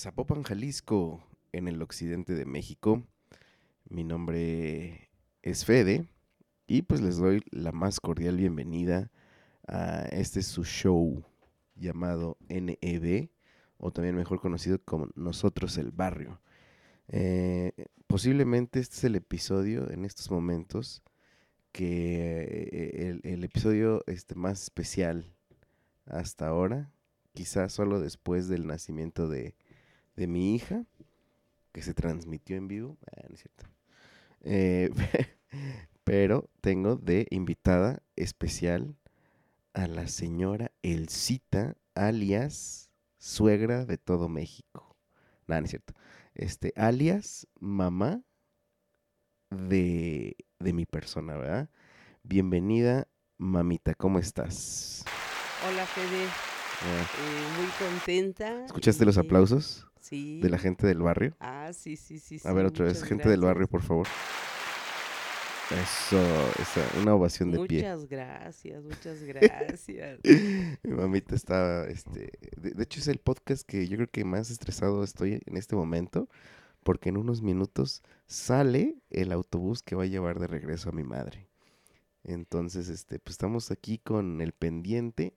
Zapopan, Jalisco, en el occidente de México. Mi nombre es Fede y pues les doy la más cordial bienvenida a este su show llamado NED o también mejor conocido como Nosotros el Barrio. Eh, posiblemente este es el episodio en estos momentos que eh, el, el episodio este, más especial hasta ahora, quizás solo después del nacimiento de, de mi hija, que se transmitió en vivo. Ah, no es cierto. Eh, pero tengo de invitada especial a la señora Elcita, alias suegra de todo México. No, no es cierto. Este, alias mamá de, de mi persona, ¿verdad? Bienvenida, mamita, ¿cómo estás? Hola Fede, eh, muy contenta. ¿Escuchaste los aplausos Sí. de la gente del barrio? Ah, sí, sí, sí. A ver otra vez, gente del barrio, por favor. Eso, esa, una ovación de pie. Muchas gracias, muchas gracias. Mi mamita está, este, de, de hecho es el podcast que yo creo que más estresado estoy en este momento, porque en unos minutos sale el autobús que va a llevar de regreso a mi madre. Entonces, este, pues estamos aquí con el pendiente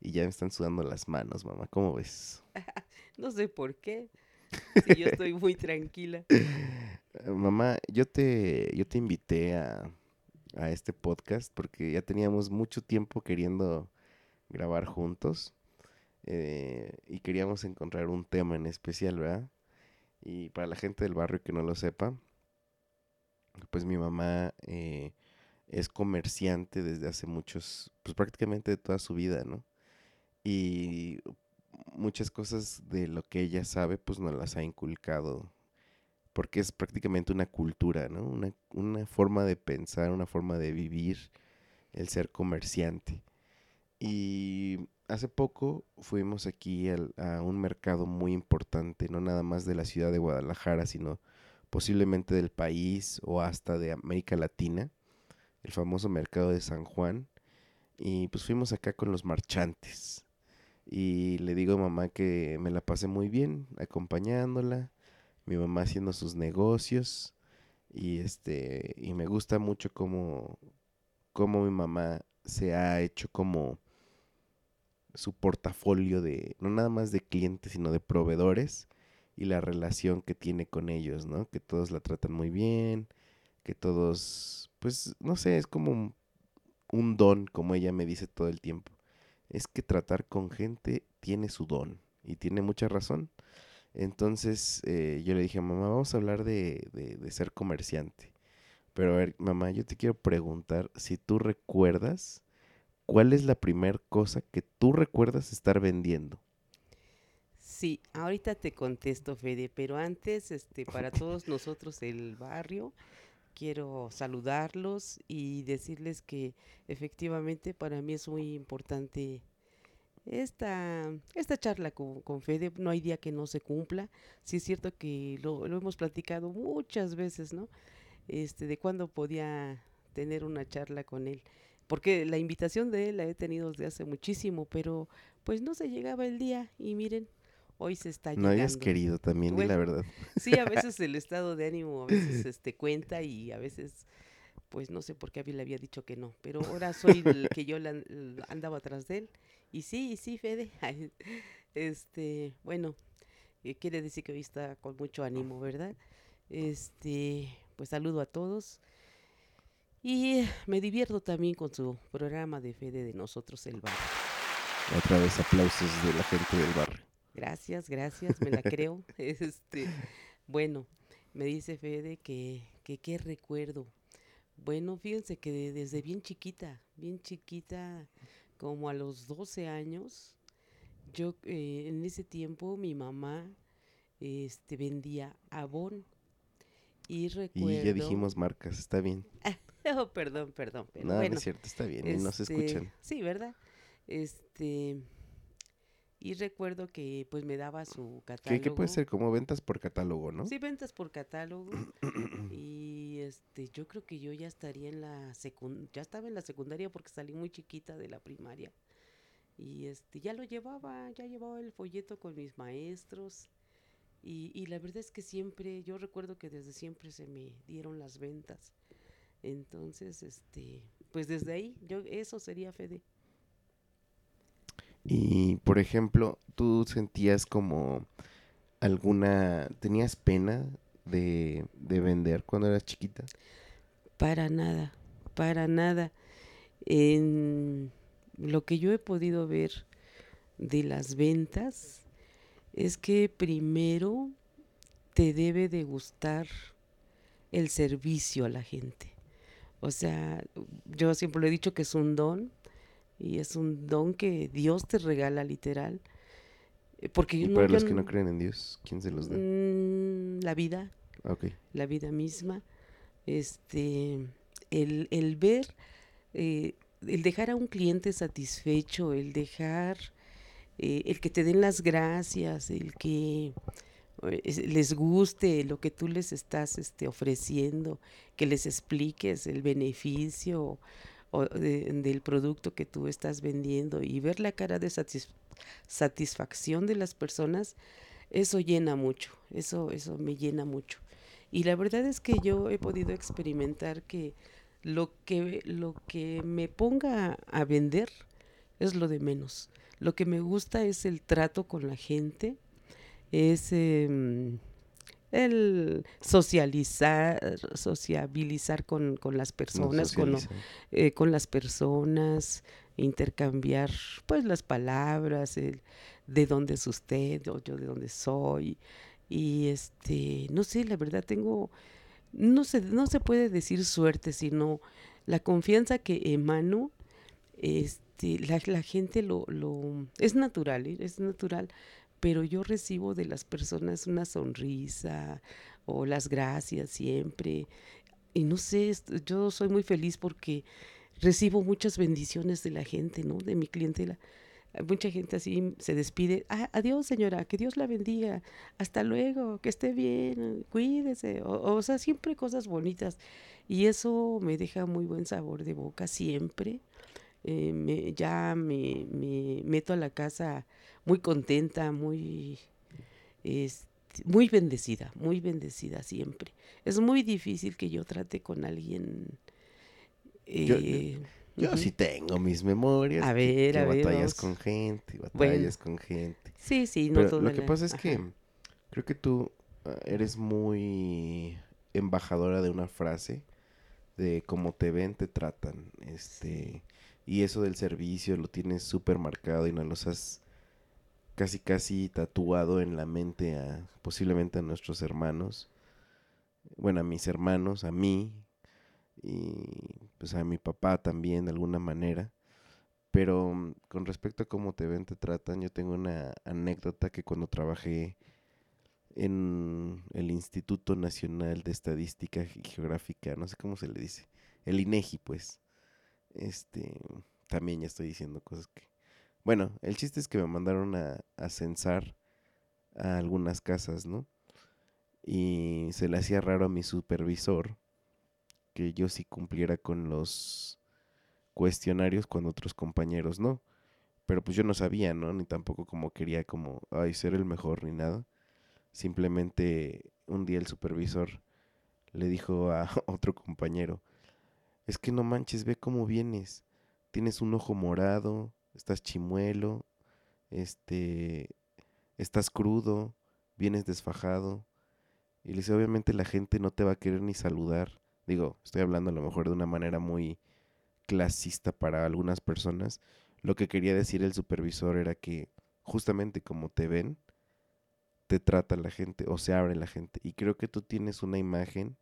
y ya me están sudando las manos, mamá. ¿Cómo ves? No sé por qué. Si yo estoy muy tranquila. Mamá, yo te, yo te invité a, a este podcast porque ya teníamos mucho tiempo queriendo grabar juntos eh, y queríamos encontrar un tema en especial, ¿verdad? Y para la gente del barrio que no lo sepa, pues mi mamá eh, es comerciante desde hace muchos, pues prácticamente de toda su vida, ¿no? Y muchas cosas de lo que ella sabe, pues nos las ha inculcado porque es prácticamente una cultura, ¿no? Una, una forma de pensar, una forma de vivir el ser comerciante. Y hace poco fuimos aquí al- a un mercado muy importante, no nada más de la ciudad de Guadalajara, sino posiblemente del país o hasta de América Latina, el famoso mercado de San Juan. Y pues fuimos acá con los marchantes. Y le digo a mamá que me la pasé muy bien acompañándola mi mamá haciendo sus negocios y este y me gusta mucho cómo, cómo mi mamá se ha hecho como su portafolio de no nada más de clientes sino de proveedores y la relación que tiene con ellos, ¿no? Que todos la tratan muy bien, que todos pues no sé, es como un, un don, como ella me dice todo el tiempo. Es que tratar con gente tiene su don y tiene mucha razón. Entonces eh, yo le dije, mamá, vamos a hablar de, de- de ser comerciante. Pero a ver, mamá, yo te quiero preguntar si tú recuerdas cuál es la primera cosa que tú recuerdas estar vendiendo. Sí, ahorita te contesto, Fede, pero antes, este, para todos nosotros el barrio, quiero saludarlos y decirles que efectivamente para mí es muy importante esta, esta charla con, con Fede. No hay día que no se cumpla. Sí es cierto que lo, lo hemos platicado muchas veces, ¿no? Este, de cuándo podía tener una charla con él. Porque la invitación de él la he tenido desde hace muchísimo, pero pues no se llegaba el día y miren, hoy se está No hayas llegando. querido también, la verdad. Sí, a veces el estado de ánimo a veces este cuenta y a veces pues no sé por qué a mí le había dicho que no, pero ahora soy el que yo la- andaba atrás de él y sí, sí, Fede. Este, bueno, eh, quiere decir que hoy está con mucho ánimo, ¿verdad? Este, pues saludo a todos. Y me divierto también con su programa de Fede de nosotros el bar. Otra vez aplausos de la gente del barrio. Gracias, gracias, me la creo. Este, bueno, me dice Fede que, que qué recuerdo. Bueno, fíjense que de- desde bien chiquita, bien chiquita, como a los 12 años, yo eh, en ese tiempo mi mamá este, vendía abón. Y recuerdo... Y ya dijimos marcas, está bien. Oh, perdón, perdón, pero no, no bueno. es cierto, está bien. Y nos Este, escuchan. Sí, ¿verdad? Este. Y recuerdo que pues me daba su ¿Qué, catálogo. qué puede ser? Como ventas por catálogo, ¿no? Sí, ventas por catálogo. y este, yo creo que yo ya estaría en la secundaria, ya estaba en la secundaria porque salí muy chiquita de la primaria. Y este, ya lo llevaba, ya llevaba el folleto con mis maestros. Y, y la verdad es que siempre, yo recuerdo que desde siempre se me dieron las ventas. Entonces, este, pues desde ahí, yo, eso sería Fede. Y, por ejemplo, ¿tú sentías como alguna... ¿Tenías pena de, de vender cuando eras chiquita? Para nada, para nada. En lo que yo he podido ver de las ventas es que primero te debe de gustar el servicio a la gente. O sea, yo siempre lo he dicho que es un don y es un don que Dios te regala literal. Eh, Porque Y yo no- para los que no creen en Dios, ¿quién se los da? Mm, la vida, Ah, la vida misma, este, el, el ver, eh, el dejar a un cliente satisfecho, el dejar, eh, el que te den las gracias, el que es- les guste lo que tú les estás este, ofreciendo, que les expliques el beneficio de- del producto que tú estás vendiendo y ver la cara de satis- satisfacción de las personas, eso llena mucho, eso, eso me llena mucho. Y la verdad es que yo he podido experimentar que lo que, lo que me ponga a vender es lo de menos. Lo que me gusta es el trato con la gente, es em, el socializar, sociabilizar con, con las No personas, con, eh, con las personas, intercambiar pues las palabras, el de dónde es usted o yo de dónde soy. Y este, no sé, la verdad tengo, no se, no se puede decir suerte, sino la confianza que emano, este, la, la gente lo, lo, es natural, ¿eh? es natural, pero yo recibo de las personas una sonrisa o las gracias siempre. Y no sé, yo soy muy feliz porque recibo muchas bendiciones de la gente, ¿no? De mi clientela. Mucha gente así se despide. "Ah, adiós, señora, que Dios la bendiga. Hasta luego, que esté bien, cuídese. O, o sea, siempre cosas bonitas. Y eso me deja muy buen sabor de boca siempre. Eh, me- ya me, me meto a la casa muy contenta, muy, este, muy bendecida, muy bendecida siempre. Es muy difícil que yo trate con alguien. Yo- eh, Yo ujú. sí tengo mis memorias. A ver, que a ver, batallas con gente, Bueno. batallas con gente. Sí, sí, no Pero toda lo que la- pasa es ajá. que creo que tú ah, eres muy embajadora de una frase de cómo te ven, te tratan. Este, y eso del servicio lo tienes súper marcado y nos los has casi casi tatuado en la mente a posiblemente a nuestros hermanos. Bueno, a mis hermanos, a mí y pues a mi papá también de alguna manera. Pero mm, con respecto a cómo te ven, te tratan, yo tengo una anécdota que cuando trabajé en el Instituto Nacional de Estadística y Geográfica, no sé cómo se le dice, el INEGI, pues, este, también ya estoy diciendo cosas que... Bueno, el chiste es que me mandaron a, a censar a algunas casas, ¿no? Y se le hacía raro a mi supervisor que yo sí cumpliera con los cuestionarios cuando otros compañeros no. pero pues yo no sabía, ¿no? Ni tampoco como quería como, ay, ser el mejor ni nada. Simplemente un día el supervisor le dijo a otro compañero, es que no manches, ve cómo vienes. Tienes un ojo morado, estás chimuelo, este, estás crudo, vienes desfajado. Y le dice, obviamente la gente no te va a querer ni saludar. Digo, estoy hablando a lo mejor de una manera muy clasista para algunas personas. Lo que quería decir el supervisor era que justamente como te ven, te trata la gente o se abre la gente. Y creo que tú tienes una imagen,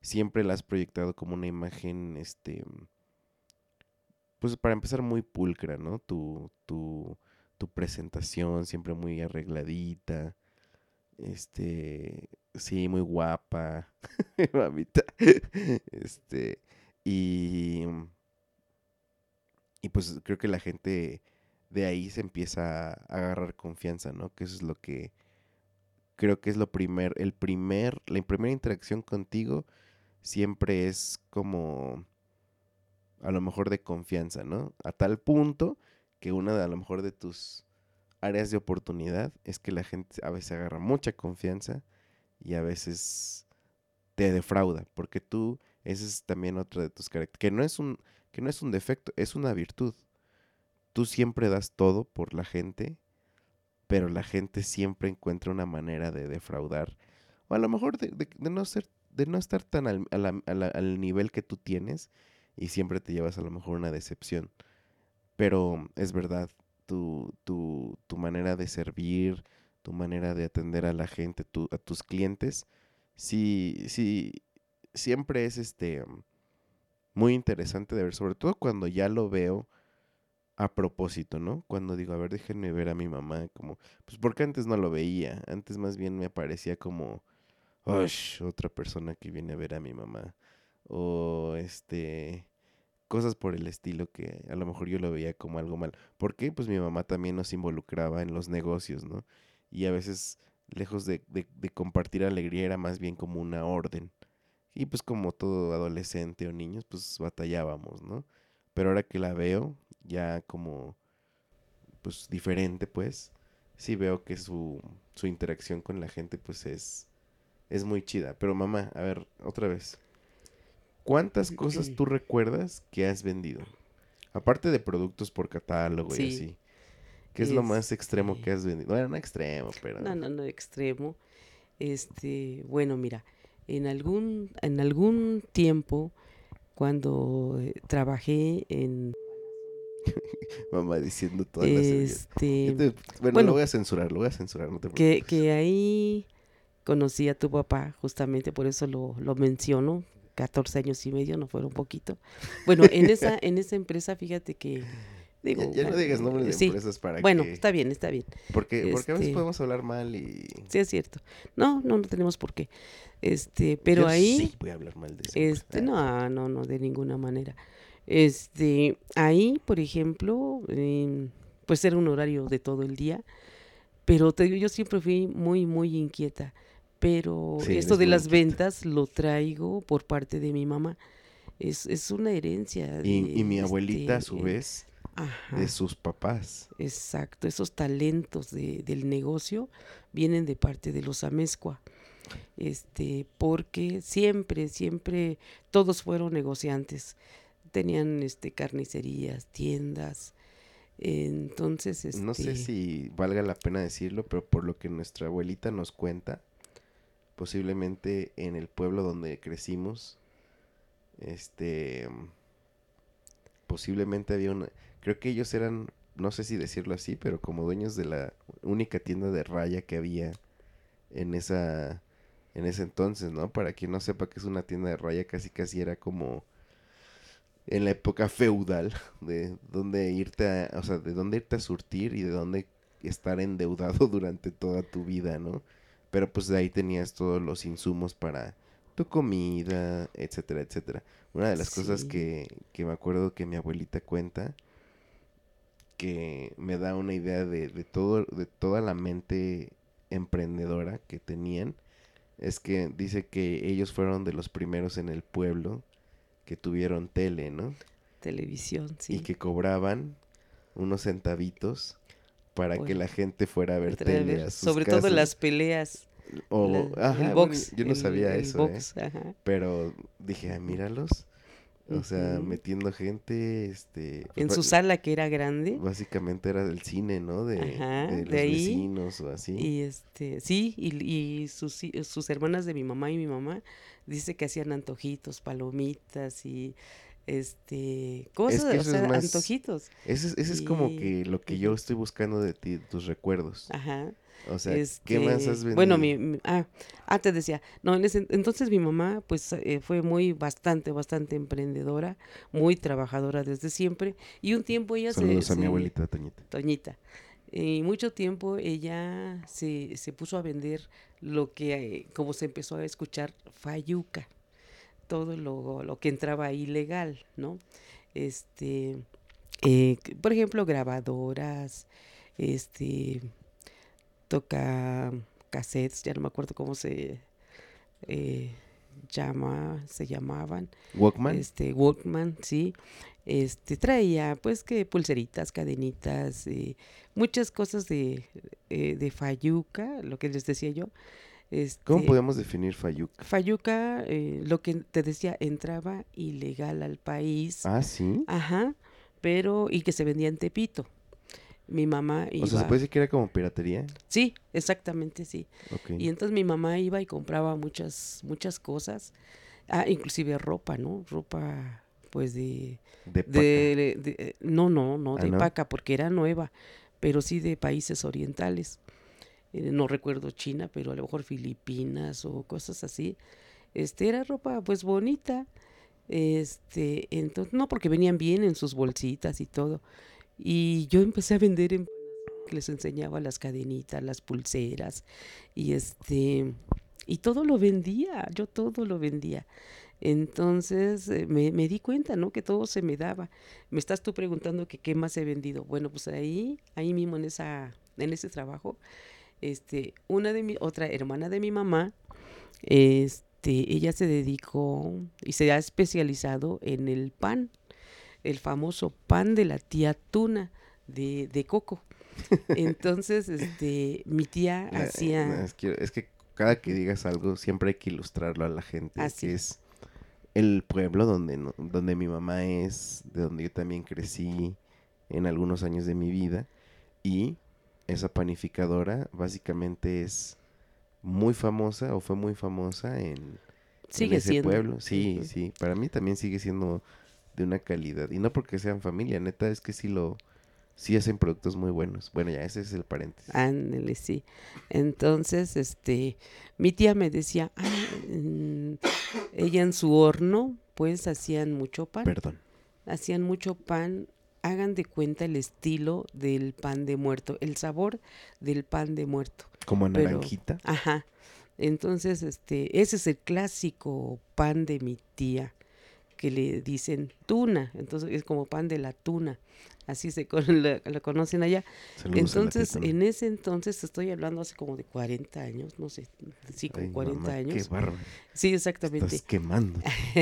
siempre la has proyectado como una imagen, este, pues para empezar muy pulcra, ¿no? Tu, tu, tu presentación siempre muy arregladita, este, sí, muy guapa, mamita, este, y, y pues creo que la gente de ahí se empieza a agarrar confianza, ¿no? Que eso es lo que creo que es lo primer, el primer, la primera interacción contigo siempre es como a lo mejor de confianza, ¿no? A tal punto que una de a lo mejor de tus áreas de oportunidad es que la gente a veces agarra mucha confianza y a veces te defrauda, porque tú, ese es también otro de tus características, que no es un, que no es un defecto, es una virtud. Tú siempre das todo por la gente, pero la gente siempre encuentra una manera de defraudar, o a lo mejor de, no ser, de no estar tan al, al nivel que tú tienes, y siempre te llevas a lo mejor una decepción. Pero es verdad, tu, tu, tu manera de servir, tu manera de atender a la gente, a tus clientes, sí, sí, siempre es este muy interesante de ver, sobre todo cuando ya lo veo a propósito, ¿no? Cuando digo, a ver, déjenme ver a mi mamá, como, pues porque antes no lo veía, antes más bien me parecía como, otra persona que viene a ver a mi mamá, o este, cosas por el estilo que a lo mejor yo lo veía como algo mal. ¿Por qué? Pues mi mamá también nos involucraba en los negocios, ¿no? Y a veces, lejos de, de, compartir alegría, era más bien como una orden. Y pues como todo adolescente o niños, pues batallábamos, ¿no? Pero ahora que la veo, ya como, pues diferente, pues, sí veo que su, su interacción con la gente, pues es, es muy chida. Pero mamá, a ver, otra vez. ¿Cuántas cosas tú recuerdas que has vendido? Aparte de productos por catálogo y así. ¿Qué es, lo más extremo que has vendido? Bueno, no extremo, pero... No, no, no extremo. Este, bueno, mira, en algún, en algún tiempo, cuando eh, trabajé en... Mamá diciendo todas este, las... bueno, lo voy a censurar, lo voy a censurar, no te preocupes. Que, que ahí conocí a tu papá, justamente por eso lo, lo menciono, 14 años y medio, no fueron poquito. Bueno, en esa, en esa empresa, fíjate que... Digo, ya, no digas nombres de empresas para bueno, está bien, está bien. Porque, porque a veces este podemos hablar mal y... Sí, es cierto. No, no, no tenemos por qué. Este, pero ahí... Sí, voy a hablar mal de eso. Este, no, no, no, de ninguna manera. Este, ahí, por ejemplo, pues era un horario de todo el día, pero te digo, yo siempre fui muy, muy inquieta pero esto de las ventas lo traigo por parte de mi mamá. Es, es una herencia. y, mi abuelita, a su este, vez, de sus papás. Exacto, esos talentos de, del negocio vienen de parte de los amezcua. Este, porque siempre, siempre, todos fueron negociantes. Tenían este, carnicerías, tiendas. Entonces, este... no sé este si valga la pena decirlo, pero por lo que nuestra abuelita nos cuenta, posiblemente en el pueblo donde crecimos, este, posiblemente había una, creo que ellos eran, no sé si decirlo así, pero como dueños de la única tienda de raya que había en esa, en ese entonces, ¿no? Para quien no sepa que es una tienda de raya, casi casi era como en la época feudal de dónde irte a, o sea, de dónde irte a surtir y de dónde estar endeudado durante toda tu vida, ¿no? Pero pues de ahí tenías todos los insumos para tu comida, etcétera, etcétera. Una de las cosas que, que, me acuerdo que mi abuelita cuenta, que me da una idea de, de, todo, de toda la mente emprendedora que tenían, es que dice que ellos fueron de los primeros en el pueblo que tuvieron tele, ¿no? Televisión, sí. Y que cobraban unos centavitos para que la gente fuera a ver tele a Sobre todo las peleas. O, la- ajá, el bueno, box. yo no el- sabía el eso, ¿eh? box, ajá. Pero dije, ah, míralos. O sea, metiendo gente, este... pues, En su sala que era grande. Básicamente era del cine, ¿no? De, Ajá, de de los ahí. vecinos o así. Y este, sí, y, y sus hermanas de mi mamá y mi mamá dice que hacían antojitos, palomitas y este cosas, que o eso es más- antojitos. Ese, es- es como que lo que yo estoy buscando de ti, tus recuerdos. Ajá. O sea, ¿qué más este, has vendido? Bueno, mi, mi- ah, ah, te decía, no, en ese, entonces mi mamá pues eh, fue muy bastante, bastante emprendedora, muy trabajadora desde siempre y un tiempo ella se- Saludos a mi se, abuelita Toñita. Toñita. Y mucho tiempo ella se, se puso a vender lo que, eh, como se empezó a escuchar, fayuca, todo lo, lo que entraba ilegal, ¿no? Este, eh, por ejemplo, grabadoras, este, toca cassettes, ya no me acuerdo cómo se eh, llama, se llamaban Walkman. este Walkman, sí. Este traía pues que pulseritas, cadenitas, eh, muchas cosas de, eh, de Fayuca, lo que les decía yo. ¿Cómo Este, podemos definir Fayuca? Fayuca, eh, lo que te decía, entraba ilegal al país. Ah, sí. Ajá, pero y que se vendía en Tepito. Mi mamá iba. O sea, ¿se puede decir que era como piratería? Sí, exactamente, sí. Y entonces mi mamá iba y compraba muchas, muchas cosas, ah, inclusive ropa, ¿no? Ropa, pues de, De paca. de, de- eh, no, no, no, Ah, de ¿no? paca, porque era nueva, pero sí de países orientales. Eh, no recuerdo China, pero a lo mejor Filipinas o cosas así. Este, era ropa, pues, bonita. Este, entonces, no, porque venían bien en sus bolsitas y todo. Y yo empecé a vender en les enseñaba las cadenitas, las pulseras y este y todo lo vendía, yo todo lo vendía. Entonces eh, me, me di cuenta, ¿no? Que todo se me daba. Me estás tú preguntando que qué más he vendido. Bueno, pues ahí, ahí mismo en esa, en ese trabajo, este, una de mi, otra hermana de mi mamá, este, ella se dedicó y se ha especializado en el pan, el famoso pan de la tía Tuna de, de coco. Entonces, este, mi tía hacía... es, que, es que cada que digas algo siempre hay que ilustrarlo a la gente. Así que es. es el pueblo donde, no- donde mi mamá es, de donde yo también crecí en algunos años de mi vida. Y esa panificadora básicamente es muy famosa o fue muy famosa en, ese siendo. pueblo. Sí, sí. Para mí también sigue siendo de una calidad. Y no porque sean familia, neta, es que sí lo... Sí hacen productos muy buenos. Bueno, ya ese es el paréntesis. Ándale, sí. Entonces, este, mi tía me decía, "Ah, mm, ella en su horno, pues hacían mucho pan, Perdón. hacían mucho pan, hagan de cuenta el estilo del pan de muerto, el sabor del pan de muerto. Como naranjita. Ajá. Entonces, este, ese es el clásico pan de mi tía, que le dicen tuna, entonces es como pan de la tuna, así se con- la- la conocen allá. Saludos Entonces, en ese entonces, estoy hablando hace como de 40 años, no sé, sí, como Ay, 40 mamá, años. Qué bárbaro. Sí, Estás exactamente. quemando.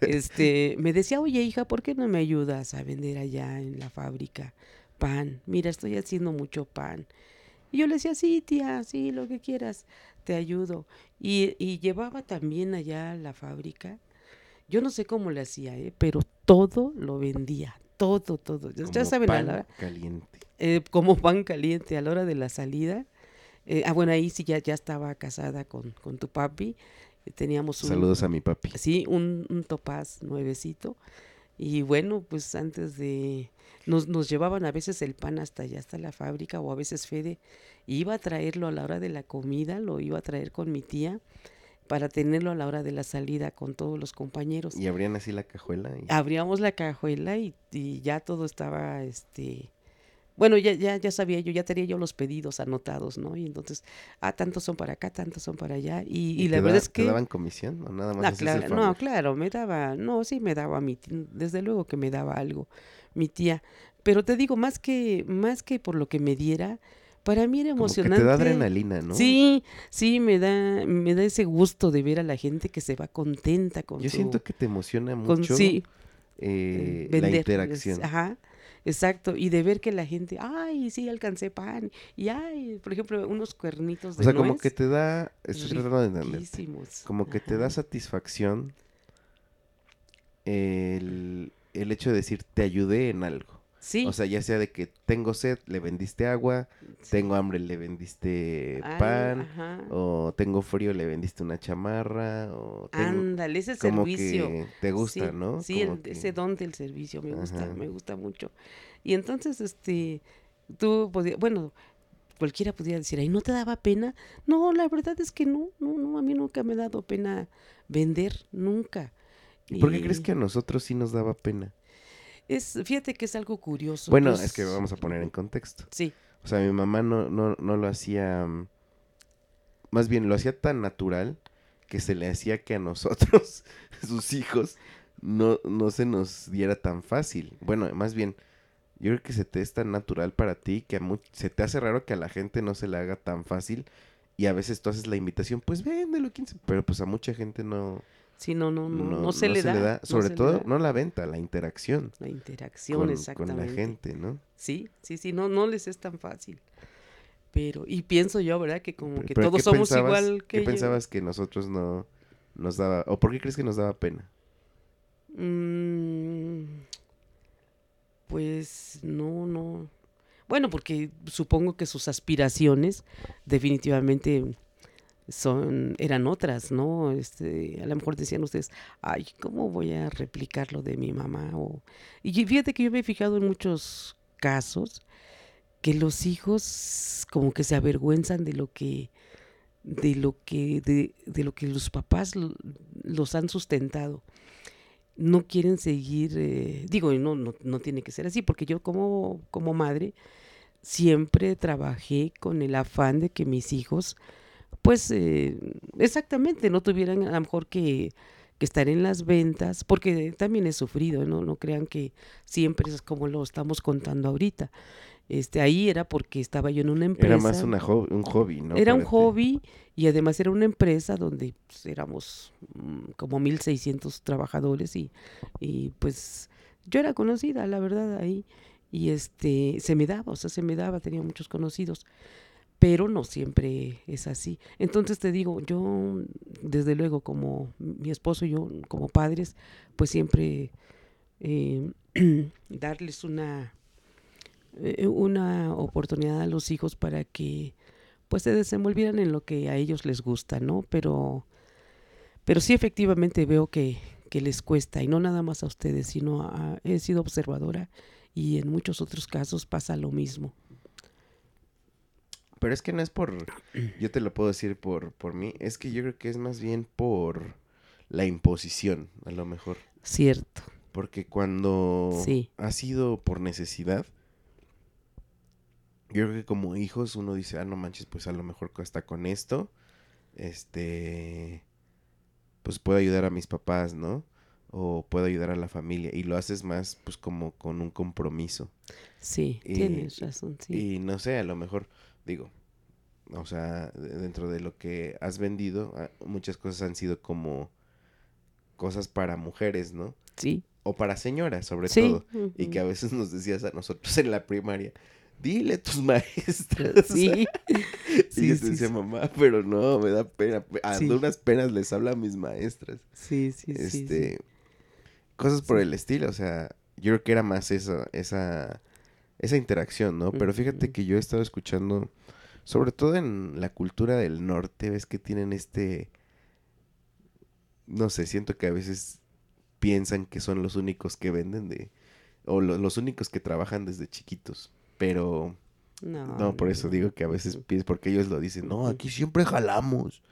este, me decía, oye, hija, ¿por qué no me ayudas a vender allá en la fábrica pan? Mira, estoy haciendo mucho pan. Y yo le decía, sí, tía, sí, lo que quieras, te ayudo. Y, y llevaba también allá a la fábrica. Yo no sé cómo le hacía, ¿eh? pero todo lo vendía, todo, todo. Ya- saben, a la hora, caliente. eh, como pan caliente a la hora de la salida. eh, ah, bueno, ahí sí ya, ya estaba casada con, con tu papi. eh, Teníamos un, Saludos a mi papi. sí, un, un topaz nuevecito. Y bueno, pues antes de... Nos, nos llevaban a veces el pan hasta allá, hasta la fábrica, o a veces Fede iba a traerlo a la hora de la comida, lo iba a traer con mi tía para tenerlo a la hora de la salida con todos los compañeros. Y abrían así la cajuela. Y... Abríamos la cajuela y, y ya todo estaba, este... Bueno, ya, ya, ya sabía yo, ya tenía yo los pedidos anotados, ¿no? Y entonces, ah, tantos son para acá, tantos son para allá. Y, y la verdad da- es que... ¿Te daban comisión o nada más Ah, hacías el claro, no, claro, me daba, no, sí me daba mi desde luego que me daba algo, mi tía. Pero te digo, más que, más que por lo que me diera, para mí era Como que emocionante. te da adrenalina, ¿no? Sí, sí, me da, me da ese gusto de ver a la gente que se va contenta con Yo su- siento que te emociona con- mucho sí, eh, la vender, interacción. Ajá. Exacto, y de ver que la gente, ay, sí, alcancé pan, y ay, por ejemplo, unos cuernitos de O sea, como que te da, estoy tratando de entender, como que te da satisfacción el, el hecho de decir, te ayudé en algo. Sí, O sea, ya sea de que tengo sed, le vendiste agua, sí. tengo hambre, le vendiste Ay, pan, ajá. o tengo frío, le vendiste una chamarra, o tengo, Ándale, ese como servicio. que te gusta, sí, ¿no? Sí, Como el- que- ese don del servicio me gusta, Ajá. me gusta mucho. Y entonces, este, tú podías, bueno, cualquiera podría decir, ay, ¿no te daba pena? No, la verdad es que no, no, no, a mí nunca me ha dado pena vender, nunca. ¿Y ¿Por qué crees que a nosotros sí nos daba pena? Es, fíjate que es algo curioso. Bueno, pues, es que vamos a poner en contexto. Sí, O sea, mi mamá no, no, no lo hacía. mm, Más bien, lo hacía tan natural que se le hacía que a nosotros, sus hijos, no, no se nos diera tan fácil. Bueno, más bien, yo creo que se te es tan natural para ti que a mu- se te hace raro que a la gente no se le haga tan fácil. Y a veces tú haces la invitación, pues véndelo, 15. Pero pues a mucha gente no, sí, no, no, no, no, no, se, le, da, Sobre todo, da no la venta, la interacción la interacción, con, con exactamente. la gente, ¿no? Sí, sí, sí, no, no les es tan fácil. Pero, y pienso yo, ¿verdad? Que como que todos ¿qué somos pensabas- igual que ¿Qué pensabas que nosotros no nos daba, o por qué crees que nos daba pena? Mm, pues no, no. Bueno, porque supongo que sus aspiraciones definitivamente son, eran otras, ¿no? Este, a lo mejor decían ustedes, ay, ¿cómo voy a replicar lo de mi mamá? O, y fíjate que yo me he fijado en muchos casos que los hijos como que se avergüenzan de lo que de lo que de, lo que los papás los han sustentado no quieren seguir eh, digo no, no no tiene que ser así porque yo como como madre siempre trabajé con el afán de que mis hijos pues eh, exactamente no tuvieran a lo mejor que que estar en las ventas, porque también he sufrido, ¿no? No crean que siempre es como lo estamos contando ahorita. Este, ahí era porque estaba yo en una empresa. Era más una un hobby, ¿no? Era un hobby y además era una empresa donde pues, éramos mm, como 1.600 trabajadores y, y pues yo era conocida, la verdad, ahí. Y este, se me daba, o sea, se me daba, tenía muchos conocidos, pero no siempre es así. Entonces te digo, yo, desde luego, como mi esposo y yo, como padres, pues siempre eh, darles una, eh, una oportunidad a los hijos para que pues se desenvolvieran en lo que a ellos les gusta, ¿no? Pero, pero sí efectivamente veo que, que les cuesta, y no nada más a ustedes, sino a, he sido observadora y en muchos otros casos pasa lo mismo. Pero es que no es por, yo te lo puedo decir por, por mí, es que yo creo que es más bien por la imposición, a lo mejor. Cierto, Porque cuando Sí. ha sido por necesidad, yo creo que como hijos uno dice, ah, no manches, pues a lo mejor hasta con esto, este, pues puedo ayudar a mis papás, ¿no? O puedo ayudar a la familia. Y lo haces más, pues como con un compromiso. sí, Y- tienes razón, sí. Y no sé, a lo mejor, digo, o sea, de- dentro de lo que has vendido, ah, muchas cosas han sido como cosas para mujeres, ¿no? Sí, O para señoras, sobre sí. todo. Y que a veces nos decías a nosotros en la primaria, dile a tus maestras. Sí, y yo te sí, decía, sí. mamá, pero no, me da pena. A Sí. duras penas les hablo a mis maestras. sí, sí, sí, sí. este, cosas por el estilo, o sea, yo creo que era más eso, esa, esa interacción, ¿no? Pero fíjate que yo he estado escuchando, sobre todo en la cultura del norte, ves que tienen este, no sé, siento que a veces piensan que son los únicos que venden de, o lo- los únicos que trabajan desde chiquitos, pero No, no, por eso digo que a veces Ujú. piensan, porque ellos lo dicen, no, aquí siempre jalamos.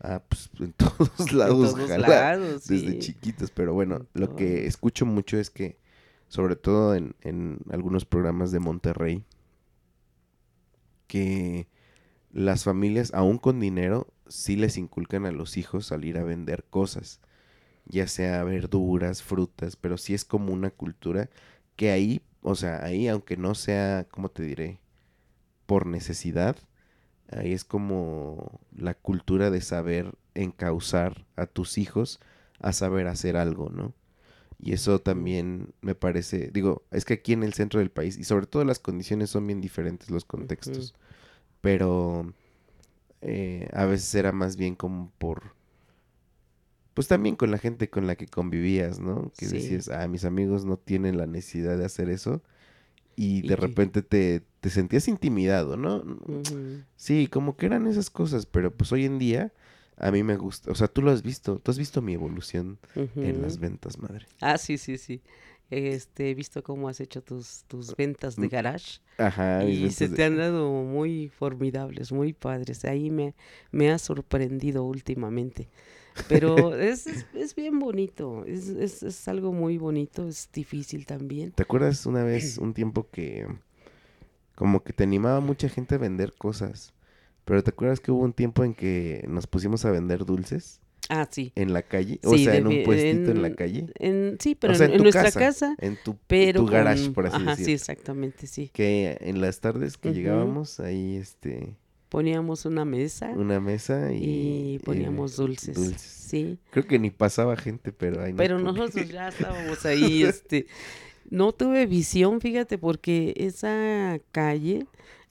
Ah, pues en todos En lados todos jala lados, desde sí. chiquitos, pero bueno, En lo que todos. escucho mucho es que, sobre todo en, en algunos programas de Monterrey, que las familias, aún con dinero, sí les inculcan a los hijos salir a vender cosas, ya sea verduras, frutas, pero sí es como una cultura que ahí, o sea, ahí aunque no sea, ¿cómo te diré? Por necesidad, ahí es como la cultura de saber encauzar a tus hijos a saber hacer algo, ¿no? Y eso también me parece, digo, es que aquí en el centro del país, y sobre todo las condiciones son bien diferentes, los contextos, pero eh, a veces era más bien como por, pues también con la gente con la que convivías, ¿no? Que decías, ah, mis amigos no tienen la necesidad de hacer eso, y, de repente te, te, sentías intimidado, ¿no? Sí, como que eran esas cosas, pero pues hoy en día a mí me gusta, o sea, tú lo has visto, tú has visto mi evolución en las ventas, madre. Ah, sí, sí, sí. Este, he visto cómo has hecho tus, tus ventas de mm, garage. Ajá. Y se te han dado muy formidables, muy padres. Ahí me, me ha sorprendido últimamente. Pero es, es, bien bonito, es, es, es algo muy bonito, es difícil también. ¿Te acuerdas una vez, un tiempo que como que te animaba mucha gente a vender cosas? Pero ¿te acuerdas que hubo un tiempo en que nos pusimos a vender dulces? Ah, sí. En la calle, o sea, en un puestito en, la calle. En, sí, pero en, nuestra casa, En tu, tu garage, por así ajá, decirlo. Sí, exactamente, sí. Que en las tardes que llegábamos, ahí este... Poníamos una mesa. Una mesa y... Y poníamos dulces. Dulces. Sí. Creo que ni pasaba gente, pero ahí Pero nosotros ya estábamos ahí, este... No tuve visión, fíjate, porque esa calle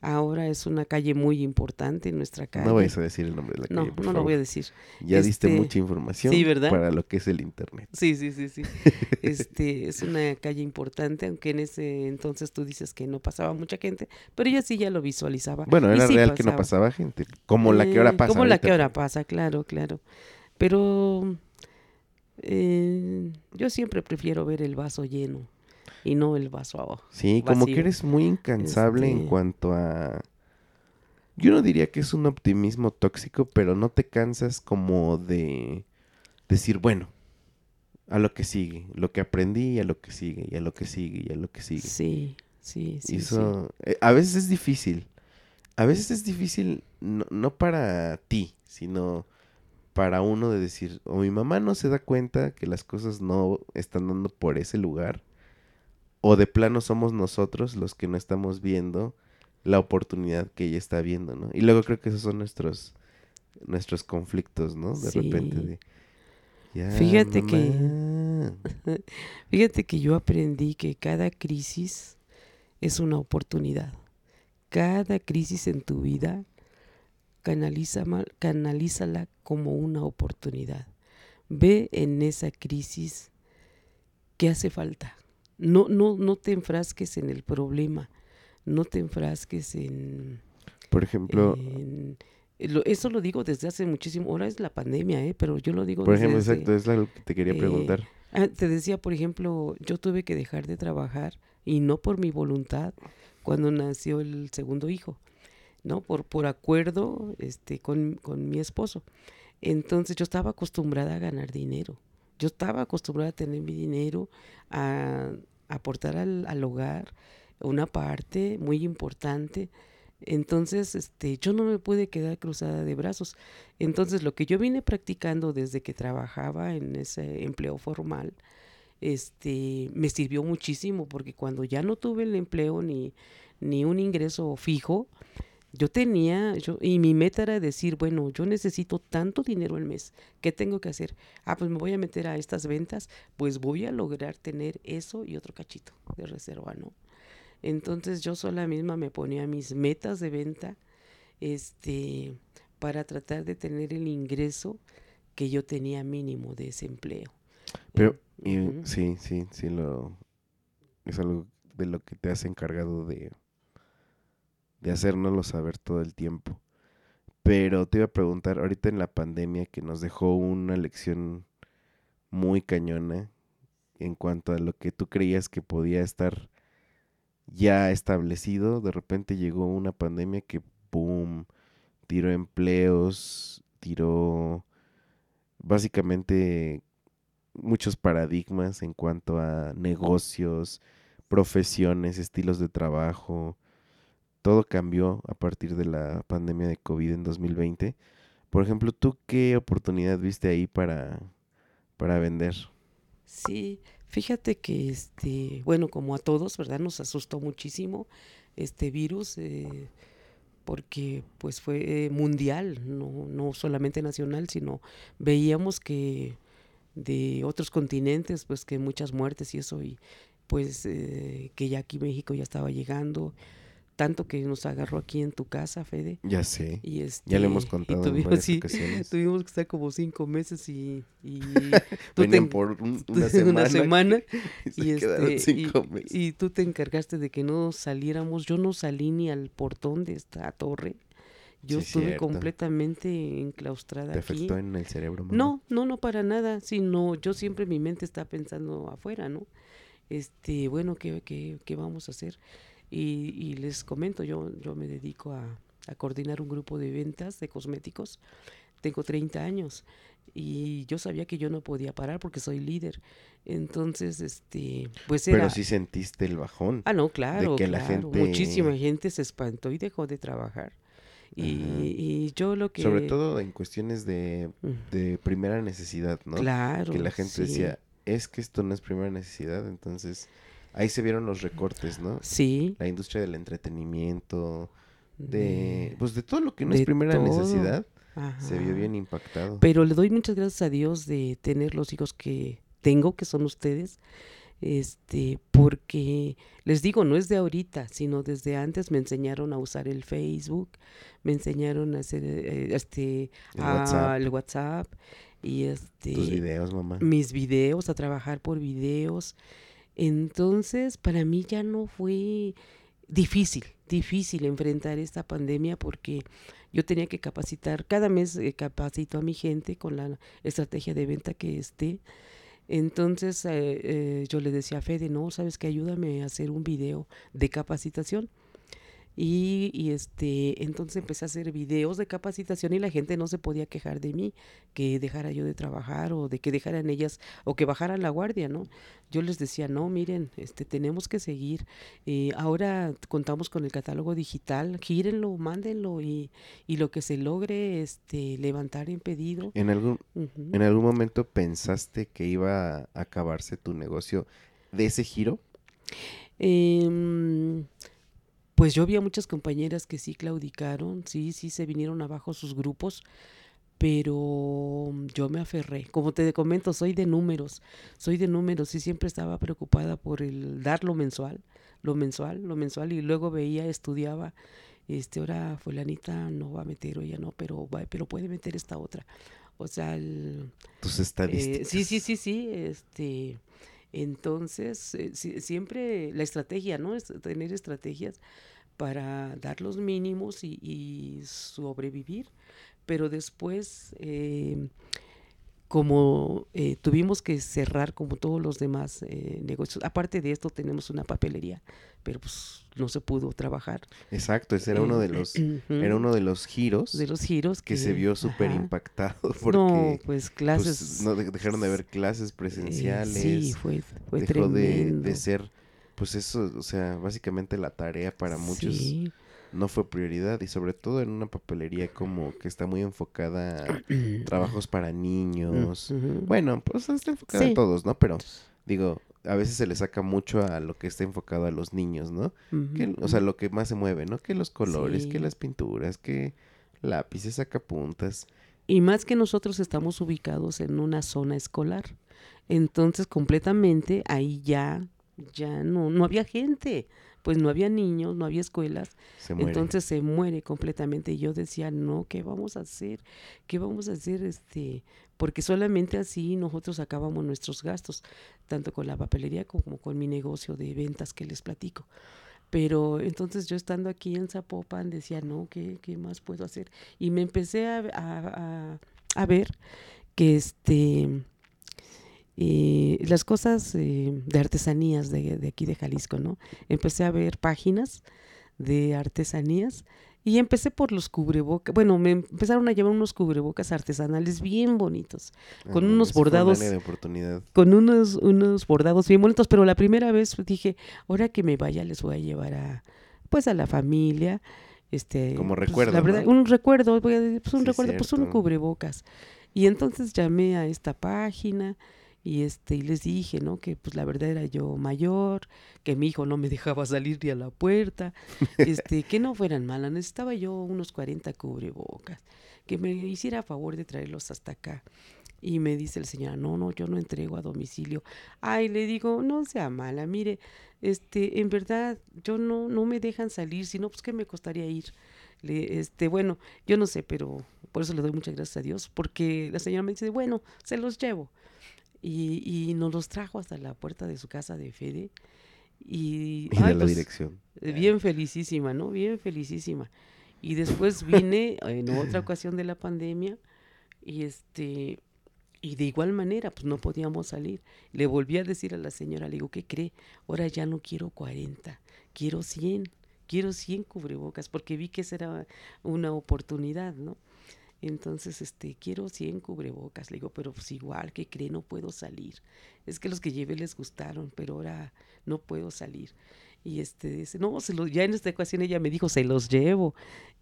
Ahora es una calle muy importante en nuestra calle. No vayas a decir el nombre de la calle. No, no lo voy a decir. Ya diste este, mucha información para lo que es el internet. Sí, sí, sí, sí. este es una calle importante, aunque en ese entonces tú dices que no pasaba mucha gente, pero ella sí ya lo visualizaba. Bueno, era real que no pasaba gente, como la que ahora eh, pasa. Como la que ahora pasa, claro, claro. Pero eh, yo siempre prefiero ver el vaso lleno y no el vaso abajo. Sí, como que eres muy incansable en este cuanto a... Yo no diría que es un optimismo tóxico, pero no te cansas como de decir, bueno, a lo que sigue, lo que aprendí, a lo que sigue, y a lo que sigue, y a lo que sigue. Sí, sí, sí. eso, eh, a veces es difícil. A veces es difícil, no, no para ti, sino para uno de decir, o mi mamá no se da cuenta que las cosas no están dando por ese lugar, o de plano somos nosotros los que no estamos viendo la oportunidad que ella está viendo, ¿no? Y luego creo que esos son nuestros nuestros conflictos, ¿no? De repente fíjate que fíjate que yo aprendí que cada crisis es una oportunidad. Cada crisis en tu vida canaliza, canalízala como una oportunidad. Ve en esa crisis qué hace falta no, no, no te enfrasques en el problema, no te enfrasques en... Por ejemplo... eso lo digo desde hace muchísimo, ahora es la pandemia, ¿eh? pero yo lo digo Por ejemplo, exacto, es lo que te quería eh, preguntar. Ah, te decía, por ejemplo, yo tuve que dejar de trabajar y no por mi voluntad cuando nació el segundo hijo, ¿no? Por, por acuerdo este, con, con mi esposo. Entonces yo estaba acostumbrada a ganar dinero. Yo estaba acostumbrada a tener mi dinero, a, aportar al, hogar una parte muy importante. Entonces, este, yo no me pude quedar cruzada de brazos. Entonces, lo que yo vine practicando desde que trabajaba en ese empleo formal, este, me sirvió muchísimo porque cuando ya no tuve el empleo ni, ni un ingreso fijo, yo tenía, yo, y mi meta era decir, bueno, yo necesito tanto dinero al mes, ¿qué tengo que hacer? Ah, pues me voy a meter a estas ventas, pues voy a lograr tener eso y otro cachito de reserva, ¿no? Entonces yo sola misma me ponía mis metas de venta, este, para tratar de tener el ingreso que yo tenía mínimo de ese empleo. Pero, sí, sí, sí, lo, es algo de lo que te has encargado de de hacérnoslo saber todo el tiempo. Pero te iba a preguntar, ahorita en la pandemia que nos dejó una lección muy cañona en cuanto a lo que tú creías que podía estar ya establecido, de repente llegó una pandemia que, ¡pum!, tiró empleos, tiró básicamente muchos paradigmas en cuanto a negocios, profesiones, estilos de trabajo, todo cambió a partir de la pandemia de COVID en 2020. Por ejemplo, ¿tú qué oportunidad viste ahí para, para vender? Sí, fíjate que este, bueno, como a todos, ¿verdad? Nos asustó muchísimo este virus. Eh, porque pues fue mundial, no, no solamente nacional, sino veíamos que de otros continentes, pues que muchas muertes y eso, y pues eh, que ya aquí México ya estaba llegando, tanto que nos agarró aquí en tu casa, Fede. Ya sé. Y este, ya le hemos contado tuvimos, sí, tuvimos que estar como cinco meses y, y tú Venían en- por un- tú- una semana. semana, y se y, quedaron este, cinco meses. y tú te encargaste de que no saliéramos. Yo no salí ni al portón de esta torre. Yo Sí, estuve cierto. completamente enclaustrada ¿Te aquí. afectó en el cerebro, mamá? No, no, no para nada, sino yo siempre mi mente está pensando afuera, ¿no? Este, bueno, ¿qué, qué, qué vamos a hacer? Y, y les comento, yo, yo me dedico a, a coordinar un grupo de ventas de cosméticos. Tengo 30 años y yo sabía que yo no podía parar porque soy líder. Entonces, este, pues era... Pero sí sentiste el bajón. Ah, no, claro, que la gente- Muchísima gente se espantó y dejó de trabajar. Y, y yo lo que... Sobre todo en cuestiones de, Mm, de primera necesidad, ¿no? Claro. que la gente sí. decía, es que esto no es primera necesidad, entonces ahí se vieron los recortes, ¿no? Sí. La industria del entretenimiento, de, pues de todo lo que no de es primera todo. necesidad, se vio Ajá. bien impactado. Pero le doy muchas gracias a Dios de tener los hijos que tengo, que son ustedes, este, porque les digo, no es de ahorita, sino desde antes me enseñaron a usar el Facebook, me enseñaron a hacer eh, este El a- WhatsApp. el WhatsApp y este Tus videos, mamá. mis videos, a trabajar por videos. Entonces, para mí ya no fue difícil, difícil enfrentar esta pandemia porque yo tenía que capacitar, cada mes eh, capacito a mi gente con la estrategia de venta que esté. Entonces eh, eh, yo le decía a Fede, no, sabes que ayúdame a hacer un video de capacitación. Y, y, este, entonces empecé a hacer videos de capacitación y la gente no se podía quejar de mí, que dejara yo de trabajar o de que dejaran ellas o que bajaran la guardia, ¿no? Yo les decía, no, miren, este, tenemos que seguir. Eh, ahora contamos con el catálogo digital, gírenlo, mándenlo y, y lo que se logre este, levantar en pedido. ¿En algún. ¿En algún momento pensaste que iba a acabarse tu negocio de ese giro? Em, pues yo vi a muchas compañeras que sí claudicaron, sí, sí se vinieron abajo sus grupos, pero yo me aferré. Como te comento, soy de números, soy de números y siempre estaba preocupada por el dar lo mensual, lo mensual, lo mensual y luego veía, estudiaba, este, ahora fulanita no va a meter o ella no, pero va, pero puede meter esta otra. O sea, el, Tus eh, sí, sí, sí, sí. Este, entonces, eh, si- siempre la estrategia, ¿no? Es tener estrategias para dar los mínimos y, y sobrevivir. Pero después, eh, como eh, tuvimos que cerrar como todos los demás eh, negocios, aparte de esto tenemos una papelería, pero pues no se pudo trabajar. Exacto, ese era uno de Eh, los, era uno de los giros de los giros que se vio súper impactado porque pues pues, clases. no de- dejaron de haber clases eh, presenciales. sí, fue, fue dejó de, tremendo. de ser, pues eso, o sea, básicamente la tarea para muchos Sí. No fue prioridad y sobre todo en una papelería como que está muy enfocada a trabajos para niños. Ujú. Bueno, pues está enfocada Sí. a todos, ¿no? Pero digo, a veces se le saca mucho a lo que está enfocado a los niños, ¿no? Que, o sea, lo que más se mueve, ¿no? Que los colores, que las pinturas, que lápices, sacapuntas. Y más que nosotros estamos ubicados en una zona escolar. Entonces, completamente ahí ya, ya no, no había gente. Pues no había niños, no había escuelas. Se. Entonces se muere completamente. Y yo decía, no, ¿qué vamos a hacer? ¿Qué vamos a hacer? Este, porque solamente así nosotros acabamos nuestros gastos, tanto con la papelería como con mi negocio de ventas que les platico. Pero entonces yo estando aquí en Zapopan decía, no, ¿qué, qué más puedo hacer? Y me empecé a, a- a- a ver que este eh, las cosas eh, de artesanías de, de aquí de Jalisco, ¿no? Empecé a ver páginas de artesanías y empecé por los cubrebocas. Bueno, me empezaron a llevar unos cubrebocas artesanales bien bonitos, con Ah, unos ese fue un bordados de oportunidad. con unos, unos bordados bien bonitos, pero la primera vez dije, ahora que me vaya les voy a llevar a, pues a la familia, este, Como pues, recuerdo, la verdad, ¿no? un recuerdo, voy a decir, pues un Sí, recuerdo, pues un cubrebocas. Y entonces llamé a esta página y este y les dije no que pues la verdad era yo mayor que mi hijo no me dejaba salir ni a la puerta este que no fueran malas necesitaba yo unos 40 cubrebocas que me hiciera favor de traerlos hasta acá. Y me dice el señor no no yo no entrego a domicilio ay le digo no sea mala mire este en verdad yo no no me dejan salir sino pues me costaría ir le, este bueno yo no sé pero por eso le doy muchas gracias a Dios porque la señora me dice bueno se los llevo y, y nos los trajo hasta la puerta de su casa de Fede. Y, ay, la pues, dirección. eh, Bien felicísima, ¿no? Bien felicísima. Y después vine en otra ocasión de la pandemia y este y de igual manera, pues no podíamos salir. Le volví a decir a la señora, le digo, ¿qué cree? Ahora ya no quiero 40, quiero 100, quiero 100 cubrebocas, porque vi que esa era una oportunidad, ¿no? Entonces, este, quiero 100 cubrebocas. Le digo, pero pues igual, ¿qué cree? No puedo salir. Es que los que llevé les gustaron, pero ahora no puedo salir. Y este dice, no, se los, ya en esta ocasión ella me dijo, se los llevo.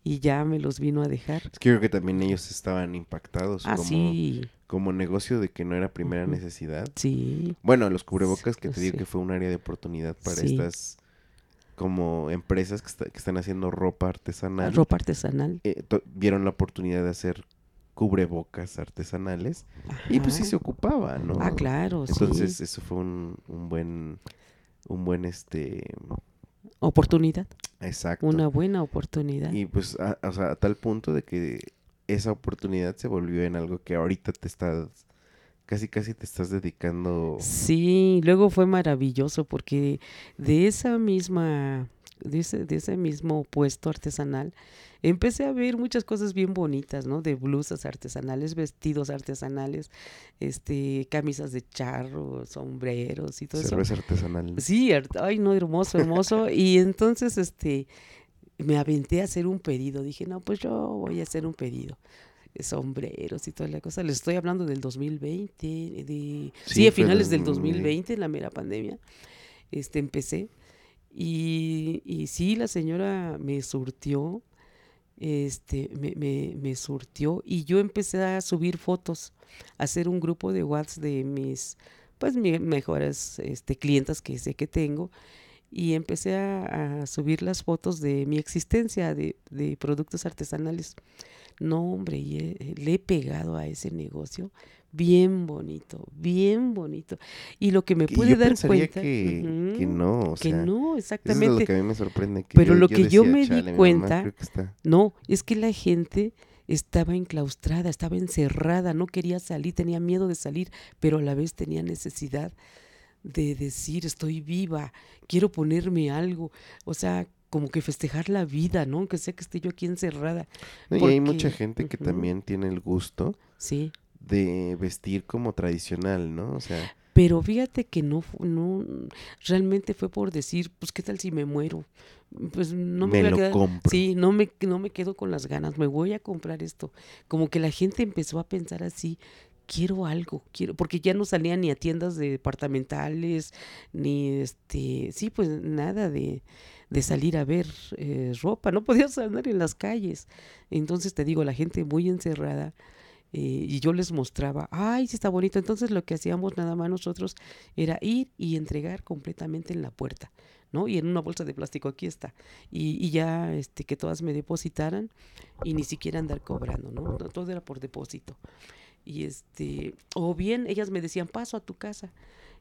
Y ya me los vino a dejar. Es que creo que también ellos estaban impactados Ah, como, sí, como negocio de que no era primera necesidad. sí, Bueno, los cubrebocas que te digo Sí. que fue un área de oportunidad para Sí. estas como empresas que, está- que están haciendo ropa artesanal. ropa artesanal. eh, vieron la oportunidad de hacer cubrebocas artesanales y pues sí se ocupaba, ¿no? Ah, claro, Entonces sí. eso fue un, un buen, un buen este, Oportunidad, exacto. una buena oportunidad. Y pues, a, o sea, a tal punto de que esa oportunidad se volvió en algo que ahorita te estás, casi casi te estás dedicando. Sí, luego fue maravilloso porque de esa misma, de ese, de ese mismo puesto artesanal, empecé a ver muchas cosas bien bonitas, ¿no? De blusas artesanales, vestidos artesanales, este, camisas de charro, sombreros y todo eso. Cerveza artesanal. Sí, art- ay, no, hermoso, hermoso. y entonces, este, me aventé a hacer un pedido. Dije, no, pues yo voy a hacer un pedido. Sombreros y toda la cosa. Les estoy hablando del 2020, de, sí, Sí, a finales del 2020. 2020, en la mera pandemia. Este, empecé. Y, y sí, la señora me surtió, este, me, me, me surtió y yo empecé a subir fotos, a hacer un grupo de WhatsApp de mis, pues, mi- mejores este, clientas que sé que tengo y empecé a, a subir las fotos de mi existencia de, de productos artesanales. No, hombre, y he- le he pegado a ese negocio bien bonito, bien bonito. Y lo que me pude yo dar cuenta que, que no, o que sea, no, eso es lo exactamente. que a mí me sorprende. Que Pero lo que yo me di "Chale, mi mamá cuenta- creo que está-". No, es que la gente estaba enclaustrada, estaba encerrada, no quería salir, tenía miedo de salir, pero a la vez tenía necesidad de decir, estoy viva, quiero ponerme algo, o sea, como que festejar la vida, ¿no? Aunque sea que esté yo aquí encerrada. No, y hay mucha gente que también tiene el gusto Sí, de vestir como tradicional, ¿no? O sea, pero fíjate que no, no, realmente fue por decir, pues, ¿qué tal si me muero? Pues no me, me voy a quedar- compro. Sí, no me, no me quedo con las ganas, me voy a comprar esto. Como que la gente empezó a pensar así, quiero algo, quiero, porque ya no salían ni a tiendas departamentales, ni este, sí, pues nada de, de salir a ver eh, ropa, no podías andar en las calles. Entonces te digo, la gente muy encerrada. eh, y yo les mostraba, ay, sí está bonito. Entonces lo que hacíamos nada más nosotros era ir y entregar completamente en la puerta, ¿no? Y en una bolsa de plástico, aquí está y, y ya este, que todas me depositaran y ni siquiera andar cobrando, ¿no? To- Todo era por depósito. Y este, o bien ellas me decían, paso a tu casa.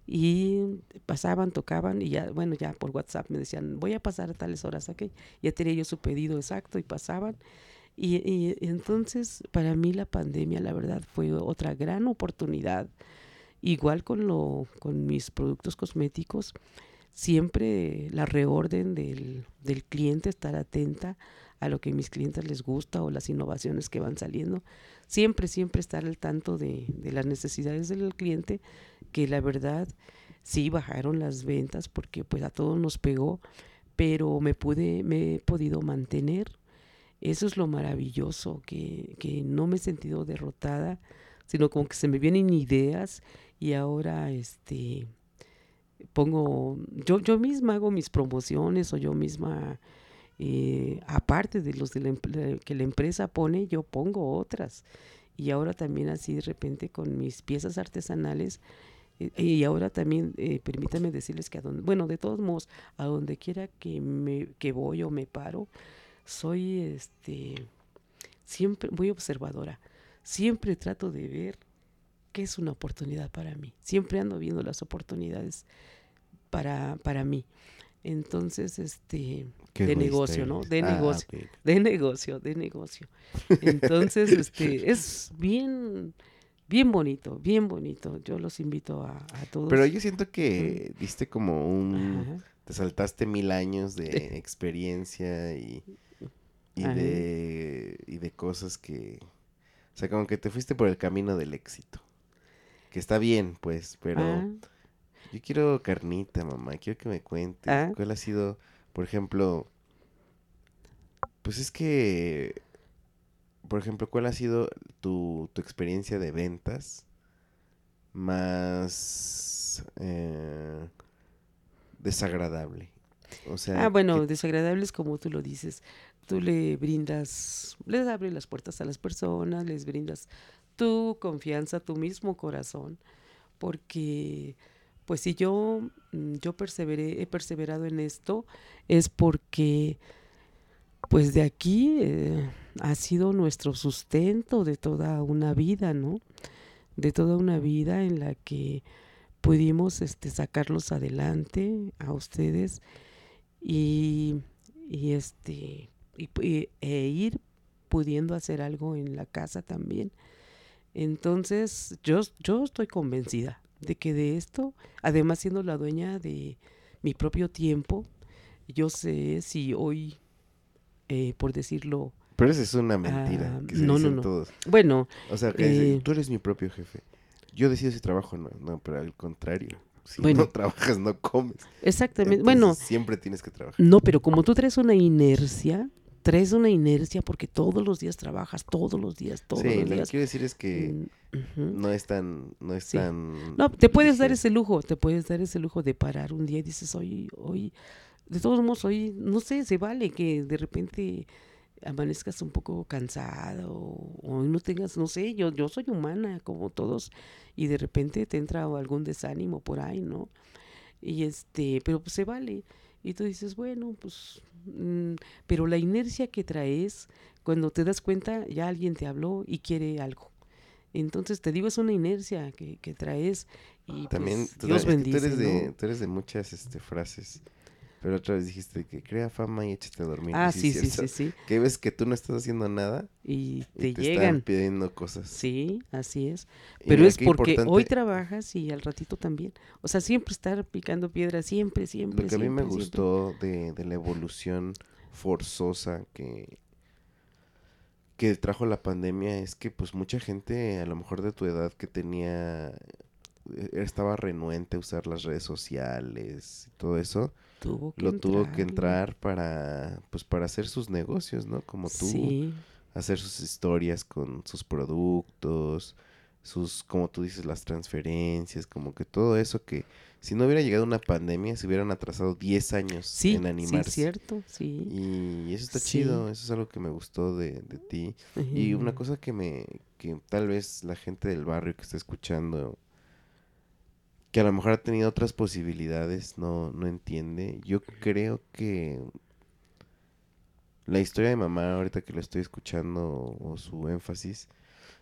Y pasaban, tocaban y ya, bueno, ya por WhatsApp me decían, voy a pasar a tales horas, ¿ok? Ya tenía yo su pedido exacto y pasaban. Y, y entonces para mí la pandemia, la verdad, fue otra gran oportunidad. Igual con, lo, con mis productos cosméticos, siempre la reorden del, del cliente, estar atenta a lo que a mis clientes les gusta o las innovaciones que van saliendo. Siempre, siempre estar al tanto de, de las necesidades del cliente, que la verdad sí bajaron las ventas porque pues a todos nos pegó, pero me pude, me he podido mantener. Eso es lo maravilloso, que, que no me he sentido derrotada, sino como que se me vienen ideas y ahora este pongo, yo, yo misma hago mis promociones o yo misma, eh, aparte de los de la, que la empresa pone, yo pongo otras. Y ahora también así de repente con mis piezas artesanales, Eh, y ahora también eh, permítanme decirles que a donde, bueno, de todos modos, a donde quiera que me que voy o me paro, soy este siempre muy observadora. Siempre trato de ver qué es una oportunidad para mí. Siempre ando viendo las oportunidades para, para mí. Entonces, este, de negocio, ¿no? De Ah, negocio, de negocio, de negocio. Entonces, este, es bien, bien bonito, bien bonito. Yo los invito a, a todos. Pero yo siento que diste como un... Ajá. Te saltaste mil años de experiencia y, y de, y de cosas que... O sea, como que te fuiste por el camino del éxito. Que está bien, pues, pero... Ah, Yo quiero carnita, mamá. Quiero que me cuentes. Ah. ¿Cuál ha sido, por ejemplo? Pues es que, por ejemplo, ¿cuál ha sido tu, tu experiencia de ventas más eh, desagradable? O sea, Ah, bueno, que- desagradables como tú lo dices. Tú le brindas, les abres las puertas a las personas, les brindas tu confianza, tu mismo corazón, porque pues si yo, mm, yo perseveré, he perseverado en esto, es porque pues de aquí eh, ha sido nuestro sustento de toda una vida, ¿no? De toda una vida en la que pudimos este, sacarlos adelante a ustedes y, y, este y e ir pudiendo hacer algo en la casa también. Entonces, yo, yo estoy convencida de que de esto, además siendo la dueña de mi propio tiempo, yo sé si hoy, eh, por decirlo, Pero esa es una mentira Ah, que se no, no, dicen no. todos. bueno, O sea, que dicen, Eh, tú eres mi propio jefe. Yo decido si trabajo o no. No, pero al contrario. Si Bueno. no trabajas, no comes. exactamente, bueno, siempre tienes que trabajar. no, pero como tú traes una inercia, traes una inercia porque todos los días trabajas, todos los días, todos sí, los lo que días. quiero decir es que Mm, no es tan, no es Sí. tan. No, te puedes dar ese lujo, te puedes dar ese lujo de parar un día y dices, hoy, hoy, de todos modos, hoy, no sé, se vale que de repente amanezcas un poco cansado o no tengas, no sé, yo, yo soy humana como todos y de repente te entra algún desánimo por ahí, ¿no? Y este, pero pues se vale. Y tú dices, bueno, pues, mm, pero la inercia que traes, cuando te das cuenta, ya alguien te habló y quiere algo. Entonces, te digo, es una inercia que, que traes y También pues, tú, Dios bendice, tú eres de, ¿no? tú eres de muchas este, frases. Pero otra vez dijiste que crea fama y échate a dormir. Ah, sí, sí, sí, sí. Que ves que tú no estás haciendo nada Y y te, te, están llegan. pidiendo cosas. Sí, así es. Pero es porque hoy trabajas y al ratito también. O sea, siempre estar picando piedra, siempre, siempre. Lo que a mí me siempre, gustó de, de la evolución forzosa que, que trajo la pandemia es que pues mucha gente a lo mejor de tu edad que tenía eh, estaba renuente a usar las redes sociales y todo eso Tuvo que lo tuvo que entrar para pues para hacer sus negocios no como tú Sí, hacer sus historias con sus productos, sus, como tú dices, las transferencias, como que todo eso que si no hubiera llegado una pandemia se hubieran atrasado 10 años sí, en sí, animarse. cierto, sí. Y eso está Sí. chido, eso es algo que me gustó de, de ti. Y una cosa que me, que tal vez la gente del barrio que está escuchando, que a lo mejor ha tenido otras posibilidades, no, no entiende. Yo creo que la historia de mamá, ahorita que lo estoy escuchando, o, su énfasis,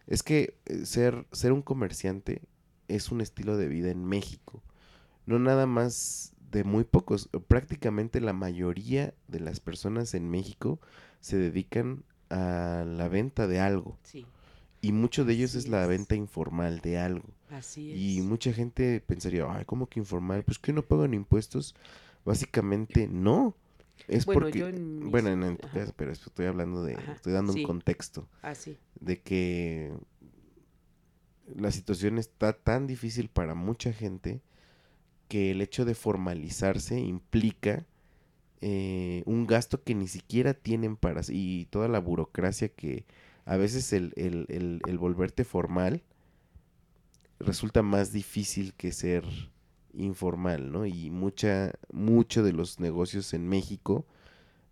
es que eh, ser, ser un comerciante es un estilo de vida en México. No nada más de muy pocos. Prácticamente la mayoría de las personas en México se dedican a la venta de algo. Sí, Y mucho de ellos Así es la es. venta informal de algo. así es. Y mucha gente pensaría, ay, ¿cómo que informal? Pues que no pagan impuestos. Básicamente no. Es Bueno, porque, yo en mis- bueno, en, en tu caso, pero estoy hablando de, Ajá, estoy dando sí. un contexto Así. de que la situación está tan difícil para mucha gente que el hecho de formalizarse implica eh, un gasto que ni siquiera tienen para y toda la burocracia que a veces el, el- el- el volverte formal resulta más difícil que ser informal, ¿no? Y mucha, mucho de los negocios en México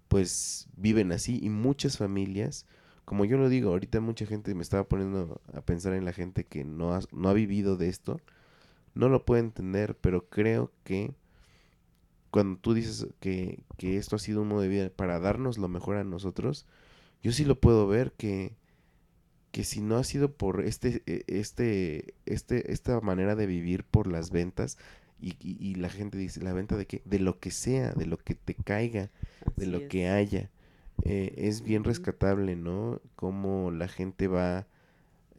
pues viven así y muchas familias como yo lo digo, ahorita mucha gente me estaba poniendo a pensar en la gente que no ha, no ha vivido de esto. no lo puedo entender, pero creo que cuando tú dices que, que esto ha sido un modo de vida para darnos lo mejor a nosotros, yo sí lo puedo ver que, que si no ha sido por este, e, este, este, esta manera de vivir por las ventas, y, y, la gente dice, ¿la venta de qué? De lo que sea, de lo que te caiga, de lo que haya. Eh, es bien rescatable, ¿no? Cómo la gente va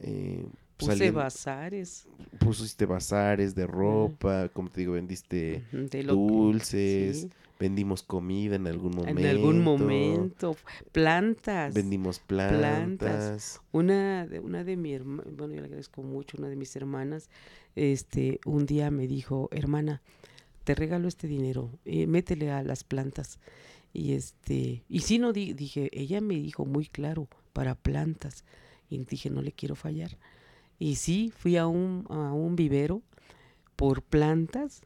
eh, Puse bazares. Pusiste bazares de ropa, como te digo, vendiste dulces, vendimos comida en algún momento. En algún momento, plantas. Vendimos plantas. Una de, una de mi hermana, bueno, yo le agradezco mucho, una de mis hermanas, este, un día me dijo, hermana, te regalo este dinero, eh, métele a las plantas. Y este, y sí no dije, ella me dijo muy claro, para plantas. Y dije, no le quiero fallar. Y sí, fui a un, a un vivero por plantas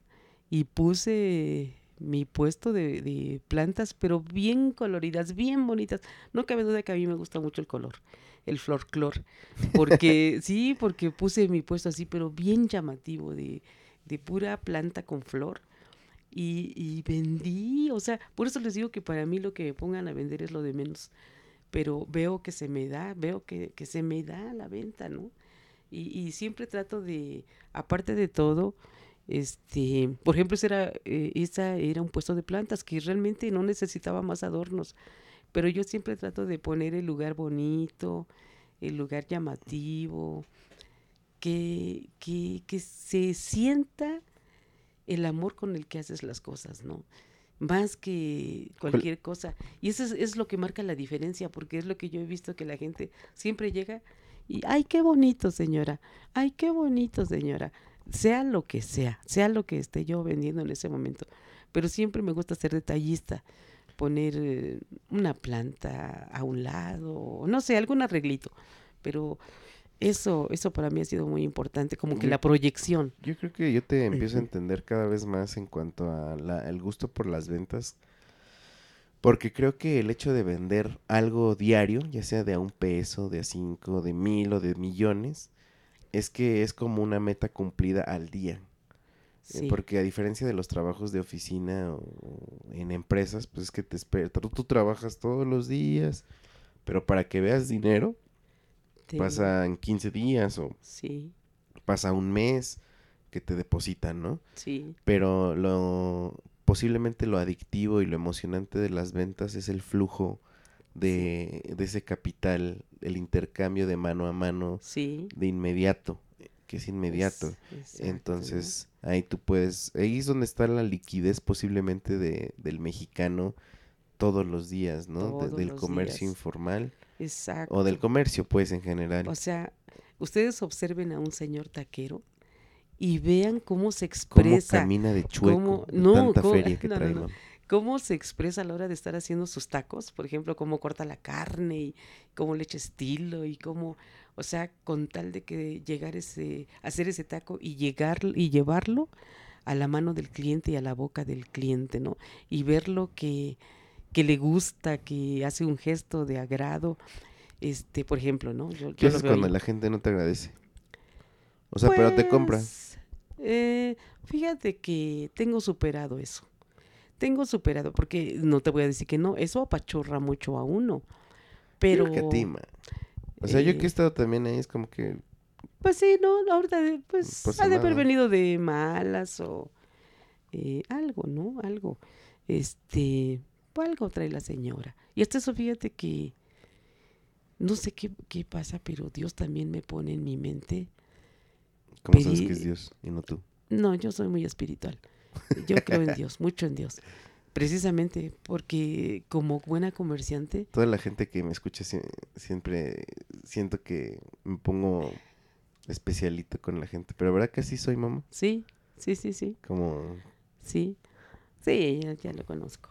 y puse mi puesto de, plantas, pero bien coloridas, bien bonitas. No cabe duda que a mí me gusta mucho el color, el flor-clor. Porque, sí, porque puse mi puesto así, pero bien llamativo, de, de pura planta con flor. Y, y, vendí, o sea, por eso les digo que para mí lo que me pongan a vender es lo de menos. Pero veo que se me da, veo que, que se me da la venta, ¿no? Y, siempre trato de, aparte de todo, este, por ejemplo, ese era, eh, esa era un puesto de plantas que realmente no necesitaba más adornos, pero yo siempre trato de poner el lugar bonito, el lugar llamativo, que, que, que se sienta el amor con el que haces las cosas, ¿no? Más que cualquier cosa. Y eso es, es, lo que marca la diferencia, porque es lo que yo he visto que la gente siempre llega y, ay, qué bonito, señora. Ay, qué bonito, señora. Sea lo que sea, sea lo que esté yo vendiendo en ese momento. Pero siempre me gusta ser detallista, poner eh, una planta a un lado, no sé, algún arreglito. Pero eso, eso para mí ha sido muy importante, como que la proyección. Yo creo que yo te empiezo a entender cada vez más en cuanto al gusto por las ventas porque creo que el hecho de vender algo diario, ya sea de a un peso, de a cinco, de mil o de millones, es que es como una meta cumplida al día. Eh, porque a diferencia de los trabajos de oficina o en empresas, pues es que te esperas, tú, trabajas todos los días, pero para que veas dinero, pasan 15 días o pasa un mes que te depositan, ¿no? Sí. Pero lo posiblemente lo adictivo y lo emocionante de las ventas es el flujo de, ese capital, el intercambio de mano a mano, de inmediato, que es inmediato. Entonces, ahí tú puedes, ahí es donde está la liquidez posiblemente de, del mexicano todos los días, ¿no? del comercio informal. Exacto. O del comercio, pues, en general. O sea, ustedes observen a un señor taquero y vean cómo se expresa. Cómo camina de chueco, tanta feria que trae, Cómo se expresa a la hora de estar haciendo sus tacos, por ejemplo, cómo corta la carne y cómo le echa estilo y cómo, o sea, con tal de que llegar ese, hacer ese taco y llegar y llevarlo a la mano del cliente y a la boca del cliente, ¿no? Y verlo que, que le gusta, que hace un gesto de agrado, este, por ejemplo, ¿no? Yo, ¿Qué haces cuando la gente no te agradece? O sea, pero te compra. Pues, eh, fíjate que tengo superado eso. Tengo superado, porque no te voy a decir que no, eso apachorra mucho a uno. Pero. Que o sea, yo que he eh, estado también ahí, es como que. Pues sí, no, ahorita, pues, pues ha de haber venido de malas o eh, algo, ¿no? Algo. Este, pues algo trae la señora. Y hasta eso, fíjate que no sé qué, qué pasa, pero Dios también me pone en mi mente ¿Cómo sabes que es Dios y no tú? No, yo soy muy espiritual. Yo creo en Dios, mucho en Dios. Precisamente porque como buena comerciante... Toda la gente que me escucha siempre siento que me pongo especialito con la gente. Pero ¿verdad que así soy, mamá? Sí, sí, sí, sí. Como... Sí, sí, ya, lo conozco.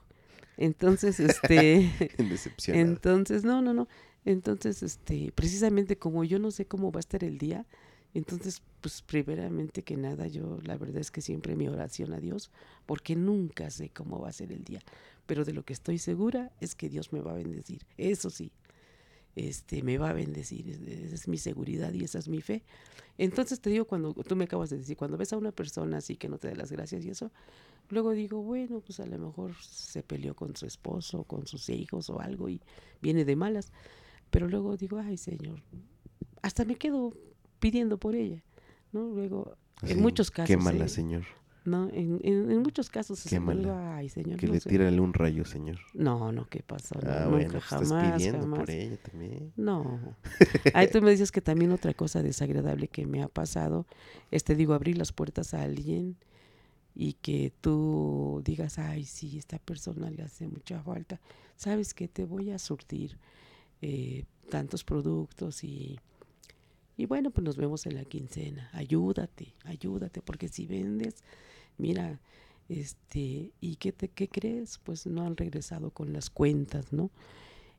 Entonces, este... entonces, no, no, no. Entonces, este, precisamente como yo no sé cómo va a estar el día, entonces, pues primeramente que nada, yo la verdad es que siempre mi oración a Dios, porque nunca sé cómo va a ser el día, pero de lo que estoy segura es que Dios me va a bendecir, eso sí. este, me va a bendecir, es- esa es mi seguridad y esa es mi fe. Entonces te digo, cuando tú me acabas de decir, cuando ves a una persona así que no te da las gracias y eso, luego digo, bueno, pues a lo mejor se peleó con su esposo, con sus hijos o algo y viene de malas. Pero luego digo, ay Señor, hasta me quedo pidiendo por ella, ¿no? Luego, en muchos casos... Qué mala, eh, señor. no, en, en, en muchos casos Qué se digo, ay Señor, Que no le sé". tírale un rayo, señor. No, no, ¿qué pasó? No, Ah, nunca, bueno, pues estás jamás, pidiendo jamás. por ella también. No. Ahí tú me dices que también otra cosa desagradable que me ha pasado es, te digo, abrir las puertas a alguien y que tú digas, ay, sí, esta persona le hace mucha falta. Sabes que te voy a surtir eh, tantos productos y, y bueno, pues nos vemos en la quincena. Ayúdate, ayúdate, porque si vendes, mira, este, ¿y qué, te, qué crees? Pues no han regresado con las cuentas, ¿no?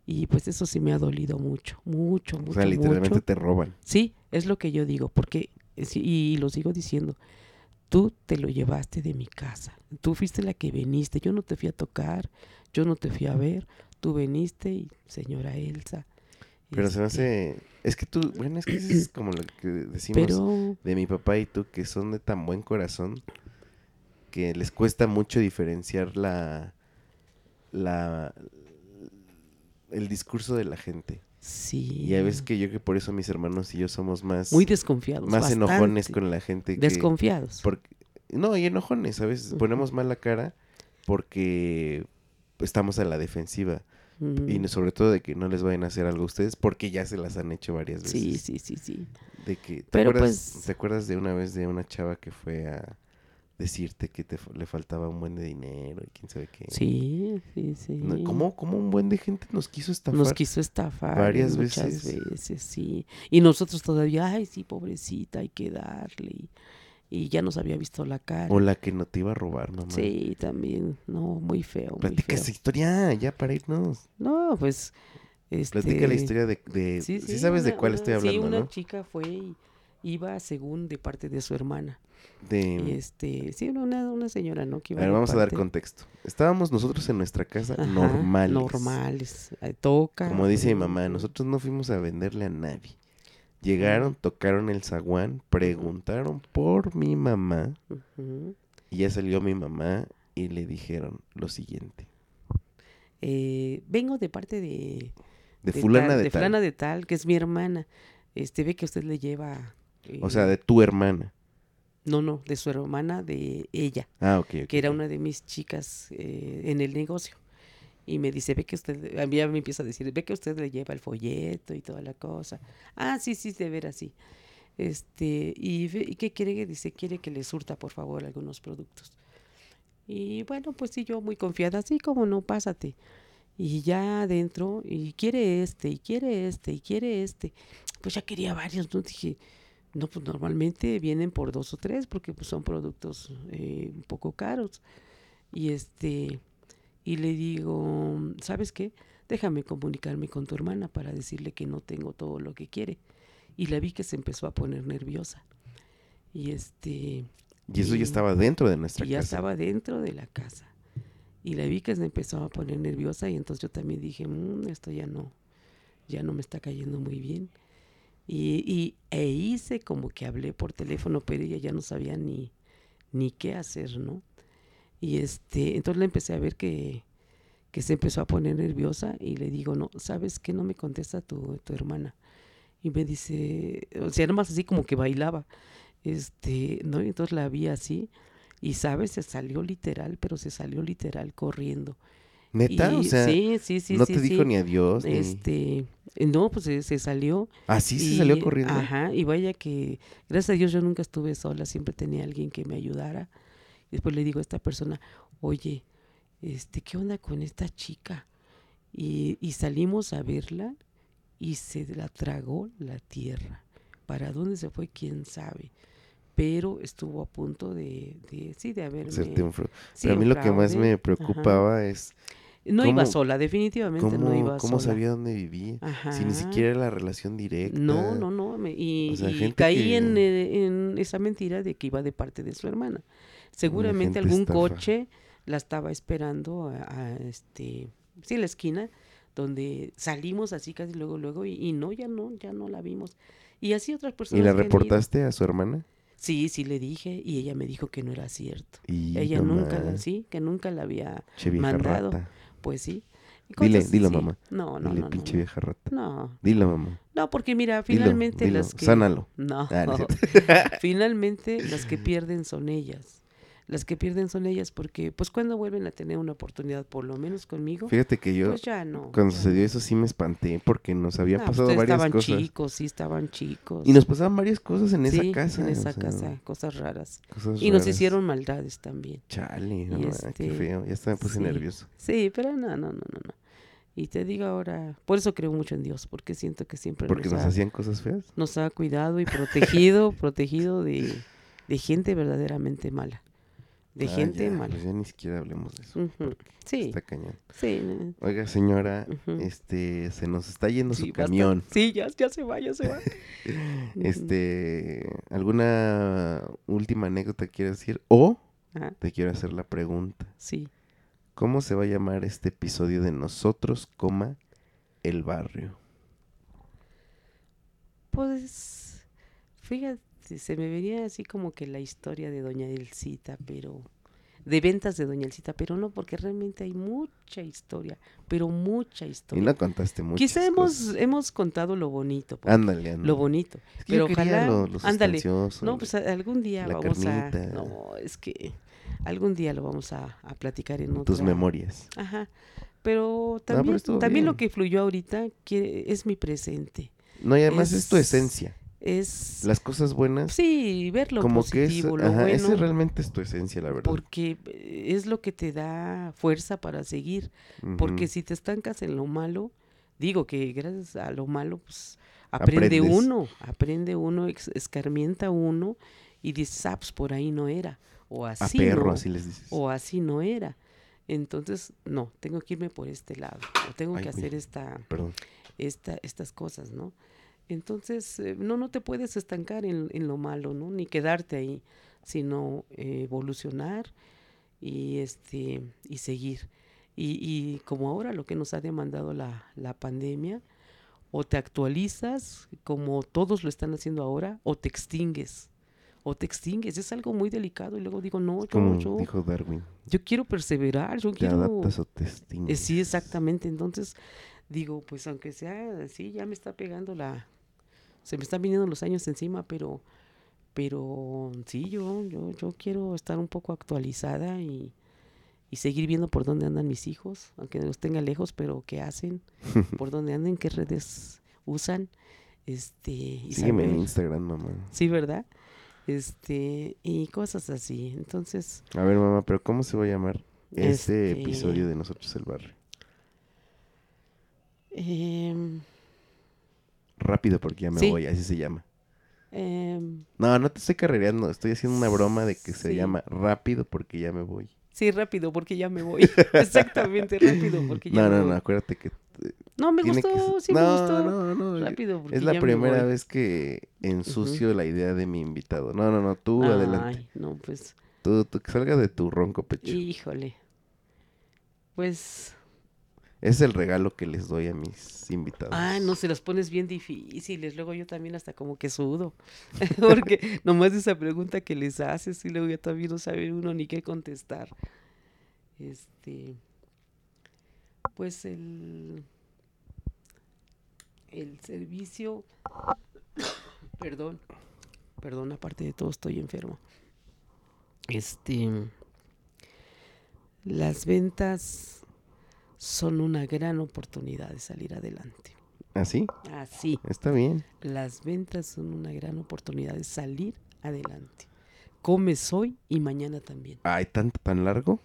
Y pues eso sí me ha dolido mucho, mucho, mucho. O sea, literalmente mucho. te roban. Sí, es lo que yo digo, porque, eh, sí, y lo sigo diciendo, tú te lo llevaste de mi casa, tú fuiste la que viniste, yo no te fui a tocar, yo no te fui a ver, tú viniste y señora Elsa. Pero se me este, hace... Es que tú... Bueno, es que eso es como lo que decimos Pero, de mi papá y tú, que son de tan buen corazón, que les cuesta mucho diferenciar la... la el discurso de la gente. sí. Y hay veces que yo que por eso mis hermanos y yo somos más... Muy desconfiados. más enojones con la gente que... Desconfiados. Porque, no, y enojones, a veces Ujú. ponemos mala cara porque estamos a la defensiva. Y sobre todo de que no les vayan a hacer algo a ustedes porque ya se las han hecho varias veces. Sí, sí, sí, sí. De que, ¿te, Pero, acuerdas, pues- ¿Te acuerdas de una vez de una chava que fue a decirte que te, le faltaba un buen de dinero y quién sabe qué? Sí, sí, sí. ¿Cómo, cómo un buen de gente nos quiso estafar? Nos quiso estafar varias muchas veces. veces. sí. Y nosotros todavía, ay, sí, pobrecita, hay que darle. Y, ya nos había visto la cara. O la que no te iba a robar, mamá. Sí, también, no, muy feo, muy Platica feo. esa historia, ya para irnos. No, pues, este... Platica la historia de... de sí, sabes de una- cuál una- estoy Sí, hablando, una ¿no? chica fue y iba según de parte de su hermana. Y De... este, sí, una, una señora, ¿no? Que A iba ver, de vamos a dar contexto. Estábamos nosotros en nuestra casa Ajá, normales. Normales. Toca. Como dice mi mamá, nosotros no fuimos a venderle a nadie. Llegaron, tocaron el zaguán, preguntaron por mi mamá y ya salió mi mamá y le dijeron lo siguiente. Eh, vengo de parte de... De fulana tal- de, de tal. fulana de tal, que es mi hermana. Este, ve que usted le lleva... O sea, eh, de tu hermana. No, no, de su hermana, de ella, Ah, ok. que era una de mis chicas eh, en el negocio. Y me dice, ve que usted, a mí ya me empieza a decir, ve que usted le lleva el folleto y toda la cosa. Ah, sí, sí, de ver así. Este, y, ¿y qué quiere? Dice, quiere que le surta, por favor, algunos productos. Y bueno, pues sí, yo muy confiada, sí, como no, pásate. Y ya adentro, y quiere este, y quiere este, y quiere este. Pues ya quería varios, ¿no? Dije, no, pues normalmente vienen por dos o tres porque pues, son productos eh, un poco caros. Y este, y le digo, ¿sabes qué? Déjame comunicarme con tu hermana para decirle que no tengo todo lo que quiere. Y la vi que se empezó a poner nerviosa. Y este, Y eso y- ya estaba dentro de nuestra y ya casa. estaba dentro de la casa. Y la vi que se empezó a poner nerviosa y entonces yo también dije, "Mm, esto ya no, ya no me está cayendo muy bien. Y, y e hice como que hablé por teléfono, pero ella ya no sabía ni, ni qué hacer, ¿no? Y este, entonces le empecé a ver que, que se empezó a poner nerviosa y le digo, no, ¿sabes qué? No me contesta tu, tu hermana. Y me dice, o sea, era más así como que bailaba. Este, ¿no? Y entonces la vi así y, ¿sabes? Se salió literal, pero se salió literal corriendo. ¿Neta? Y- o sea, sí, sí, sí, no te dijo ni adiós. Ni... Este, no, pues se, se salió. Así se salió corriendo. Ajá, y vaya que, gracias a Dios yo nunca estuve sola, siempre tenía alguien que me ayudara. Después le digo a esta persona, oye, este, ¿qué onda con esta chica? Y, y salimos a verla y se la tragó la tierra. ¿Para dónde se fue? ¿Quién sabe? Pero estuvo a punto de, de sí, de. Hacerte un sí, Pero a mí lo que más me preocupaba es No iba sola, definitivamente cómo, no iba cómo sola. sabía dónde vivía. Si ni siquiera era la relación directa. No, no, no. me- y O sea, y gente caí que- en, eh, en esa mentira de que iba de parte de su hermana. Seguramente algún estafa. coche la estaba esperando a, a, este, sí, en la esquina donde salimos así casi luego, luego, y, y no, ya no, ya no la vimos. Y así otras personas. ¿Y la ido. reportaste a su hermana? Sí, sí le dije y ella me dijo que no era cierto. Y ella nunca, la- sí, que nunca la había, mandado. rata. pues sí. Dile, dilo, mamá. No, no, Dile, no, no, pinche no. vieja rata. No, Dilo, mamá. no, porque mira, finalmente dilo. las que Sánalo. no, Ah, no finalmente las que pierden son ellas. Las que pierden son ellas porque, pues, cuando vuelven a tener una oportunidad, por lo menos conmigo, Fíjate que yo, pues ya no. cuando ya sucedió no. eso, sí me espanté porque nos había No, pasado ustedes varias estaban cosas. chicos, sí, estaban chicos. Y nos pasaban varias cosas en esa Sí, casa. En esa sea, casa, cosas raras. cosas Y nos raras. hicieron maldades también. Chale, no, este, qué feo. Ya hasta me puse sí. nervioso. Sí, pero no, no, no, no, no. Y te digo ahora, por eso creo mucho en Dios, porque siento que siempre Porque nos, nos ha, hacían cosas feas. nos ha cuidado y protegido, protegido de, de gente verdaderamente mala. De Ah, gente ya, mala. Pues ya ni siquiera hablemos de eso. Sí, Está cañón. sí. no, Oiga, señora, este, se nos está yendo sí, su basta. camión. Sí, ya, ya se va, ya se va. Este, ¿alguna última anécdota quieres decir? O Ajá, te quiero hacer la pregunta. sí. ¿Cómo se va a llamar este episodio de Nosotros, coma, el barrio? Pues, fíjate, se me venía así como que la historia de Doña Elcita, pero de ventas de Doña Elcita, pero no, porque realmente hay mucha historia, pero mucha Y historia. no contaste mucho. Quizá hemos, hemos contado lo bonito, pues, Ándale, ándale. lo bonito, Es que yo pero ojalá, lo, ándale, no, pues algún día vamos carnita. a, no, es que algún día lo vamos a, a platicar en tus otra, memorias. Ajá, pero pero también, también lo que fluyó ahorita que es mi presente, No, y además es, tu es- esencia. Es Las cosas buenas, Sí, ver lo como que es, positivo, lo ajá, ese bueno, realmente es tu esencia, la verdad. porque eh, es lo que te da fuerza para seguir. Porque si te estancas en lo malo, digo que gracias a lo malo, pues aprende Aprendes. uno, aprende uno, escarmienta uno y dices, ah, pues por ahí no era, o a así perro, no, así les dices. o así no era. Entonces, no, tengo que irme por este lado, o tengo Ay, que hacer esta, esta, estas cosas, ¿no? Entonces, eh, no, no te puedes estancar en, en lo malo, ¿no? Ni quedarte ahí, sino eh, evolucionar y, este, y seguir. Y, y como ahora lo que nos ha demandado la, la pandemia, o te actualizas como todos lo están haciendo ahora, o te extingues. O te extingues, es algo muy delicado. Y luego digo, no, yo, Como yo, dijo Darwin, yo quiero perseverar, yo te quiero... adaptas o te Eh, extingues. sí, exactamente. Entonces, digo, pues aunque sea así, ya me está pegando la... Se me están viniendo los años encima, pero... Pero sí, yo, yo, yo quiero estar un poco actualizada y, y seguir viendo por dónde andan mis hijos, aunque los tenga lejos, pero qué hacen, por dónde andan, qué redes usan. Este, y Sígueme en Instagram, mamá. Sí, ¿verdad? Este, y cosas así. Entonces, A ver, mamá, pero ¿cómo se va a llamar este, Este- episodio de Nosotros el Barrio? em, Rápido porque ya me Sí. voy, así se llama. em, No, no te estoy carrereando, estoy haciendo una broma de que se llama Rápido porque ya me voy. Sí, rápido, porque ya me voy. Exactamente, rápido, porque ya No, me no, voy. no, acuérdate que No, me que gustó, sí no, me gustó. No, no, yo- Rápido, porque es la ya me primera voy. vez que ensucio la idea de mi invitado. No, no, no, tú adelante. Ay, no, pues, Tú, tú, que salga de tu ronco pecho. híjole. Pues, Es el regalo que les doy a mis invitados. ah, no, se las pones bien difíciles. Luego yo también hasta como que sudo. Porque nomás esa pregunta que les haces y luego ya también no sabe uno ni qué contestar. Este, pues el, el servicio, perdón, perdón, aparte de todo estoy enfermo. Este, las ventas son una gran oportunidad de salir adelante. ¿Así? Así, Está bien. las ventas son una gran oportunidad de salir adelante. Comes hoy y mañana también. Ay, tanto, tan largo.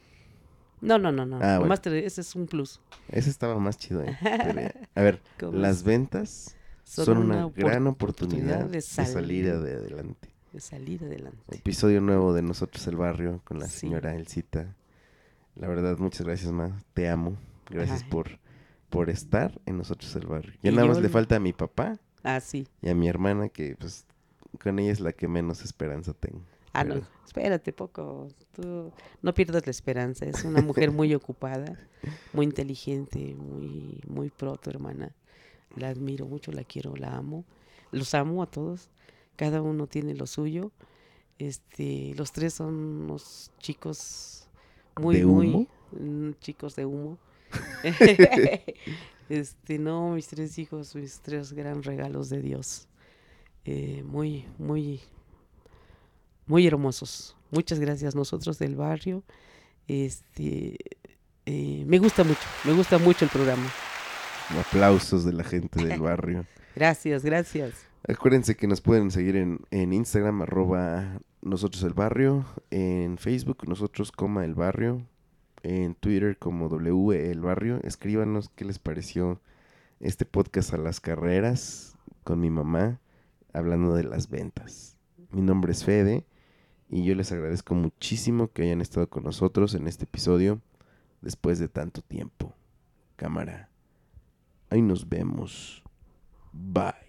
No, no, no, no. Ah, bueno. nomás te- ese es un plus. Ese estaba más chido, ¿eh? Pero. A ver, las ventas son, una, gran oportunidad de salir, salir- ade- adelante. de salir adelante. Episodio nuevo de Nosotros el Barrio con la Sí. señora Elcita. La verdad, muchas gracias, ma. Te amo. Gracias Ay. por, por estar en Nosotros el Barrio. Ya Y nada yo más le falta a mi papá Ah, sí. y a mi hermana, que pues con ella es la que menos esperanza tengo. Ah, no, espérate poco. Tú no pierdas la esperanza. Es una mujer muy ocupada, muy inteligente, muy, muy pro, tu hermana. La admiro mucho, la quiero, la amo. Los amo a todos. Cada uno tiene lo suyo. Este, los tres son unos chicos muy, ¿De muy humo? mm, chicos de humo. este, no, mis tres hijos, mis tres gran regalos de Dios. Eh, muy, muy, muy hermosos. Muchas gracias nosotros del barrio. Este, eh, me gusta mucho, me gusta mucho el programa. Aplausos de la gente del barrio. Gracias, gracias. Acuérdense que nos pueden seguir en, en Instagram, arroba nosotros el barrio, en Facebook, nosotros coma el barrio, en Twitter como W el barrio. Escríbanos qué les pareció este podcast a las carreras con mi mamá, hablando de las ventas. Mi nombre es Fede y yo les agradezco muchísimo que hayan estado con nosotros en este episodio después de tanto tiempo. Cámara, ahí nos vemos. Bye.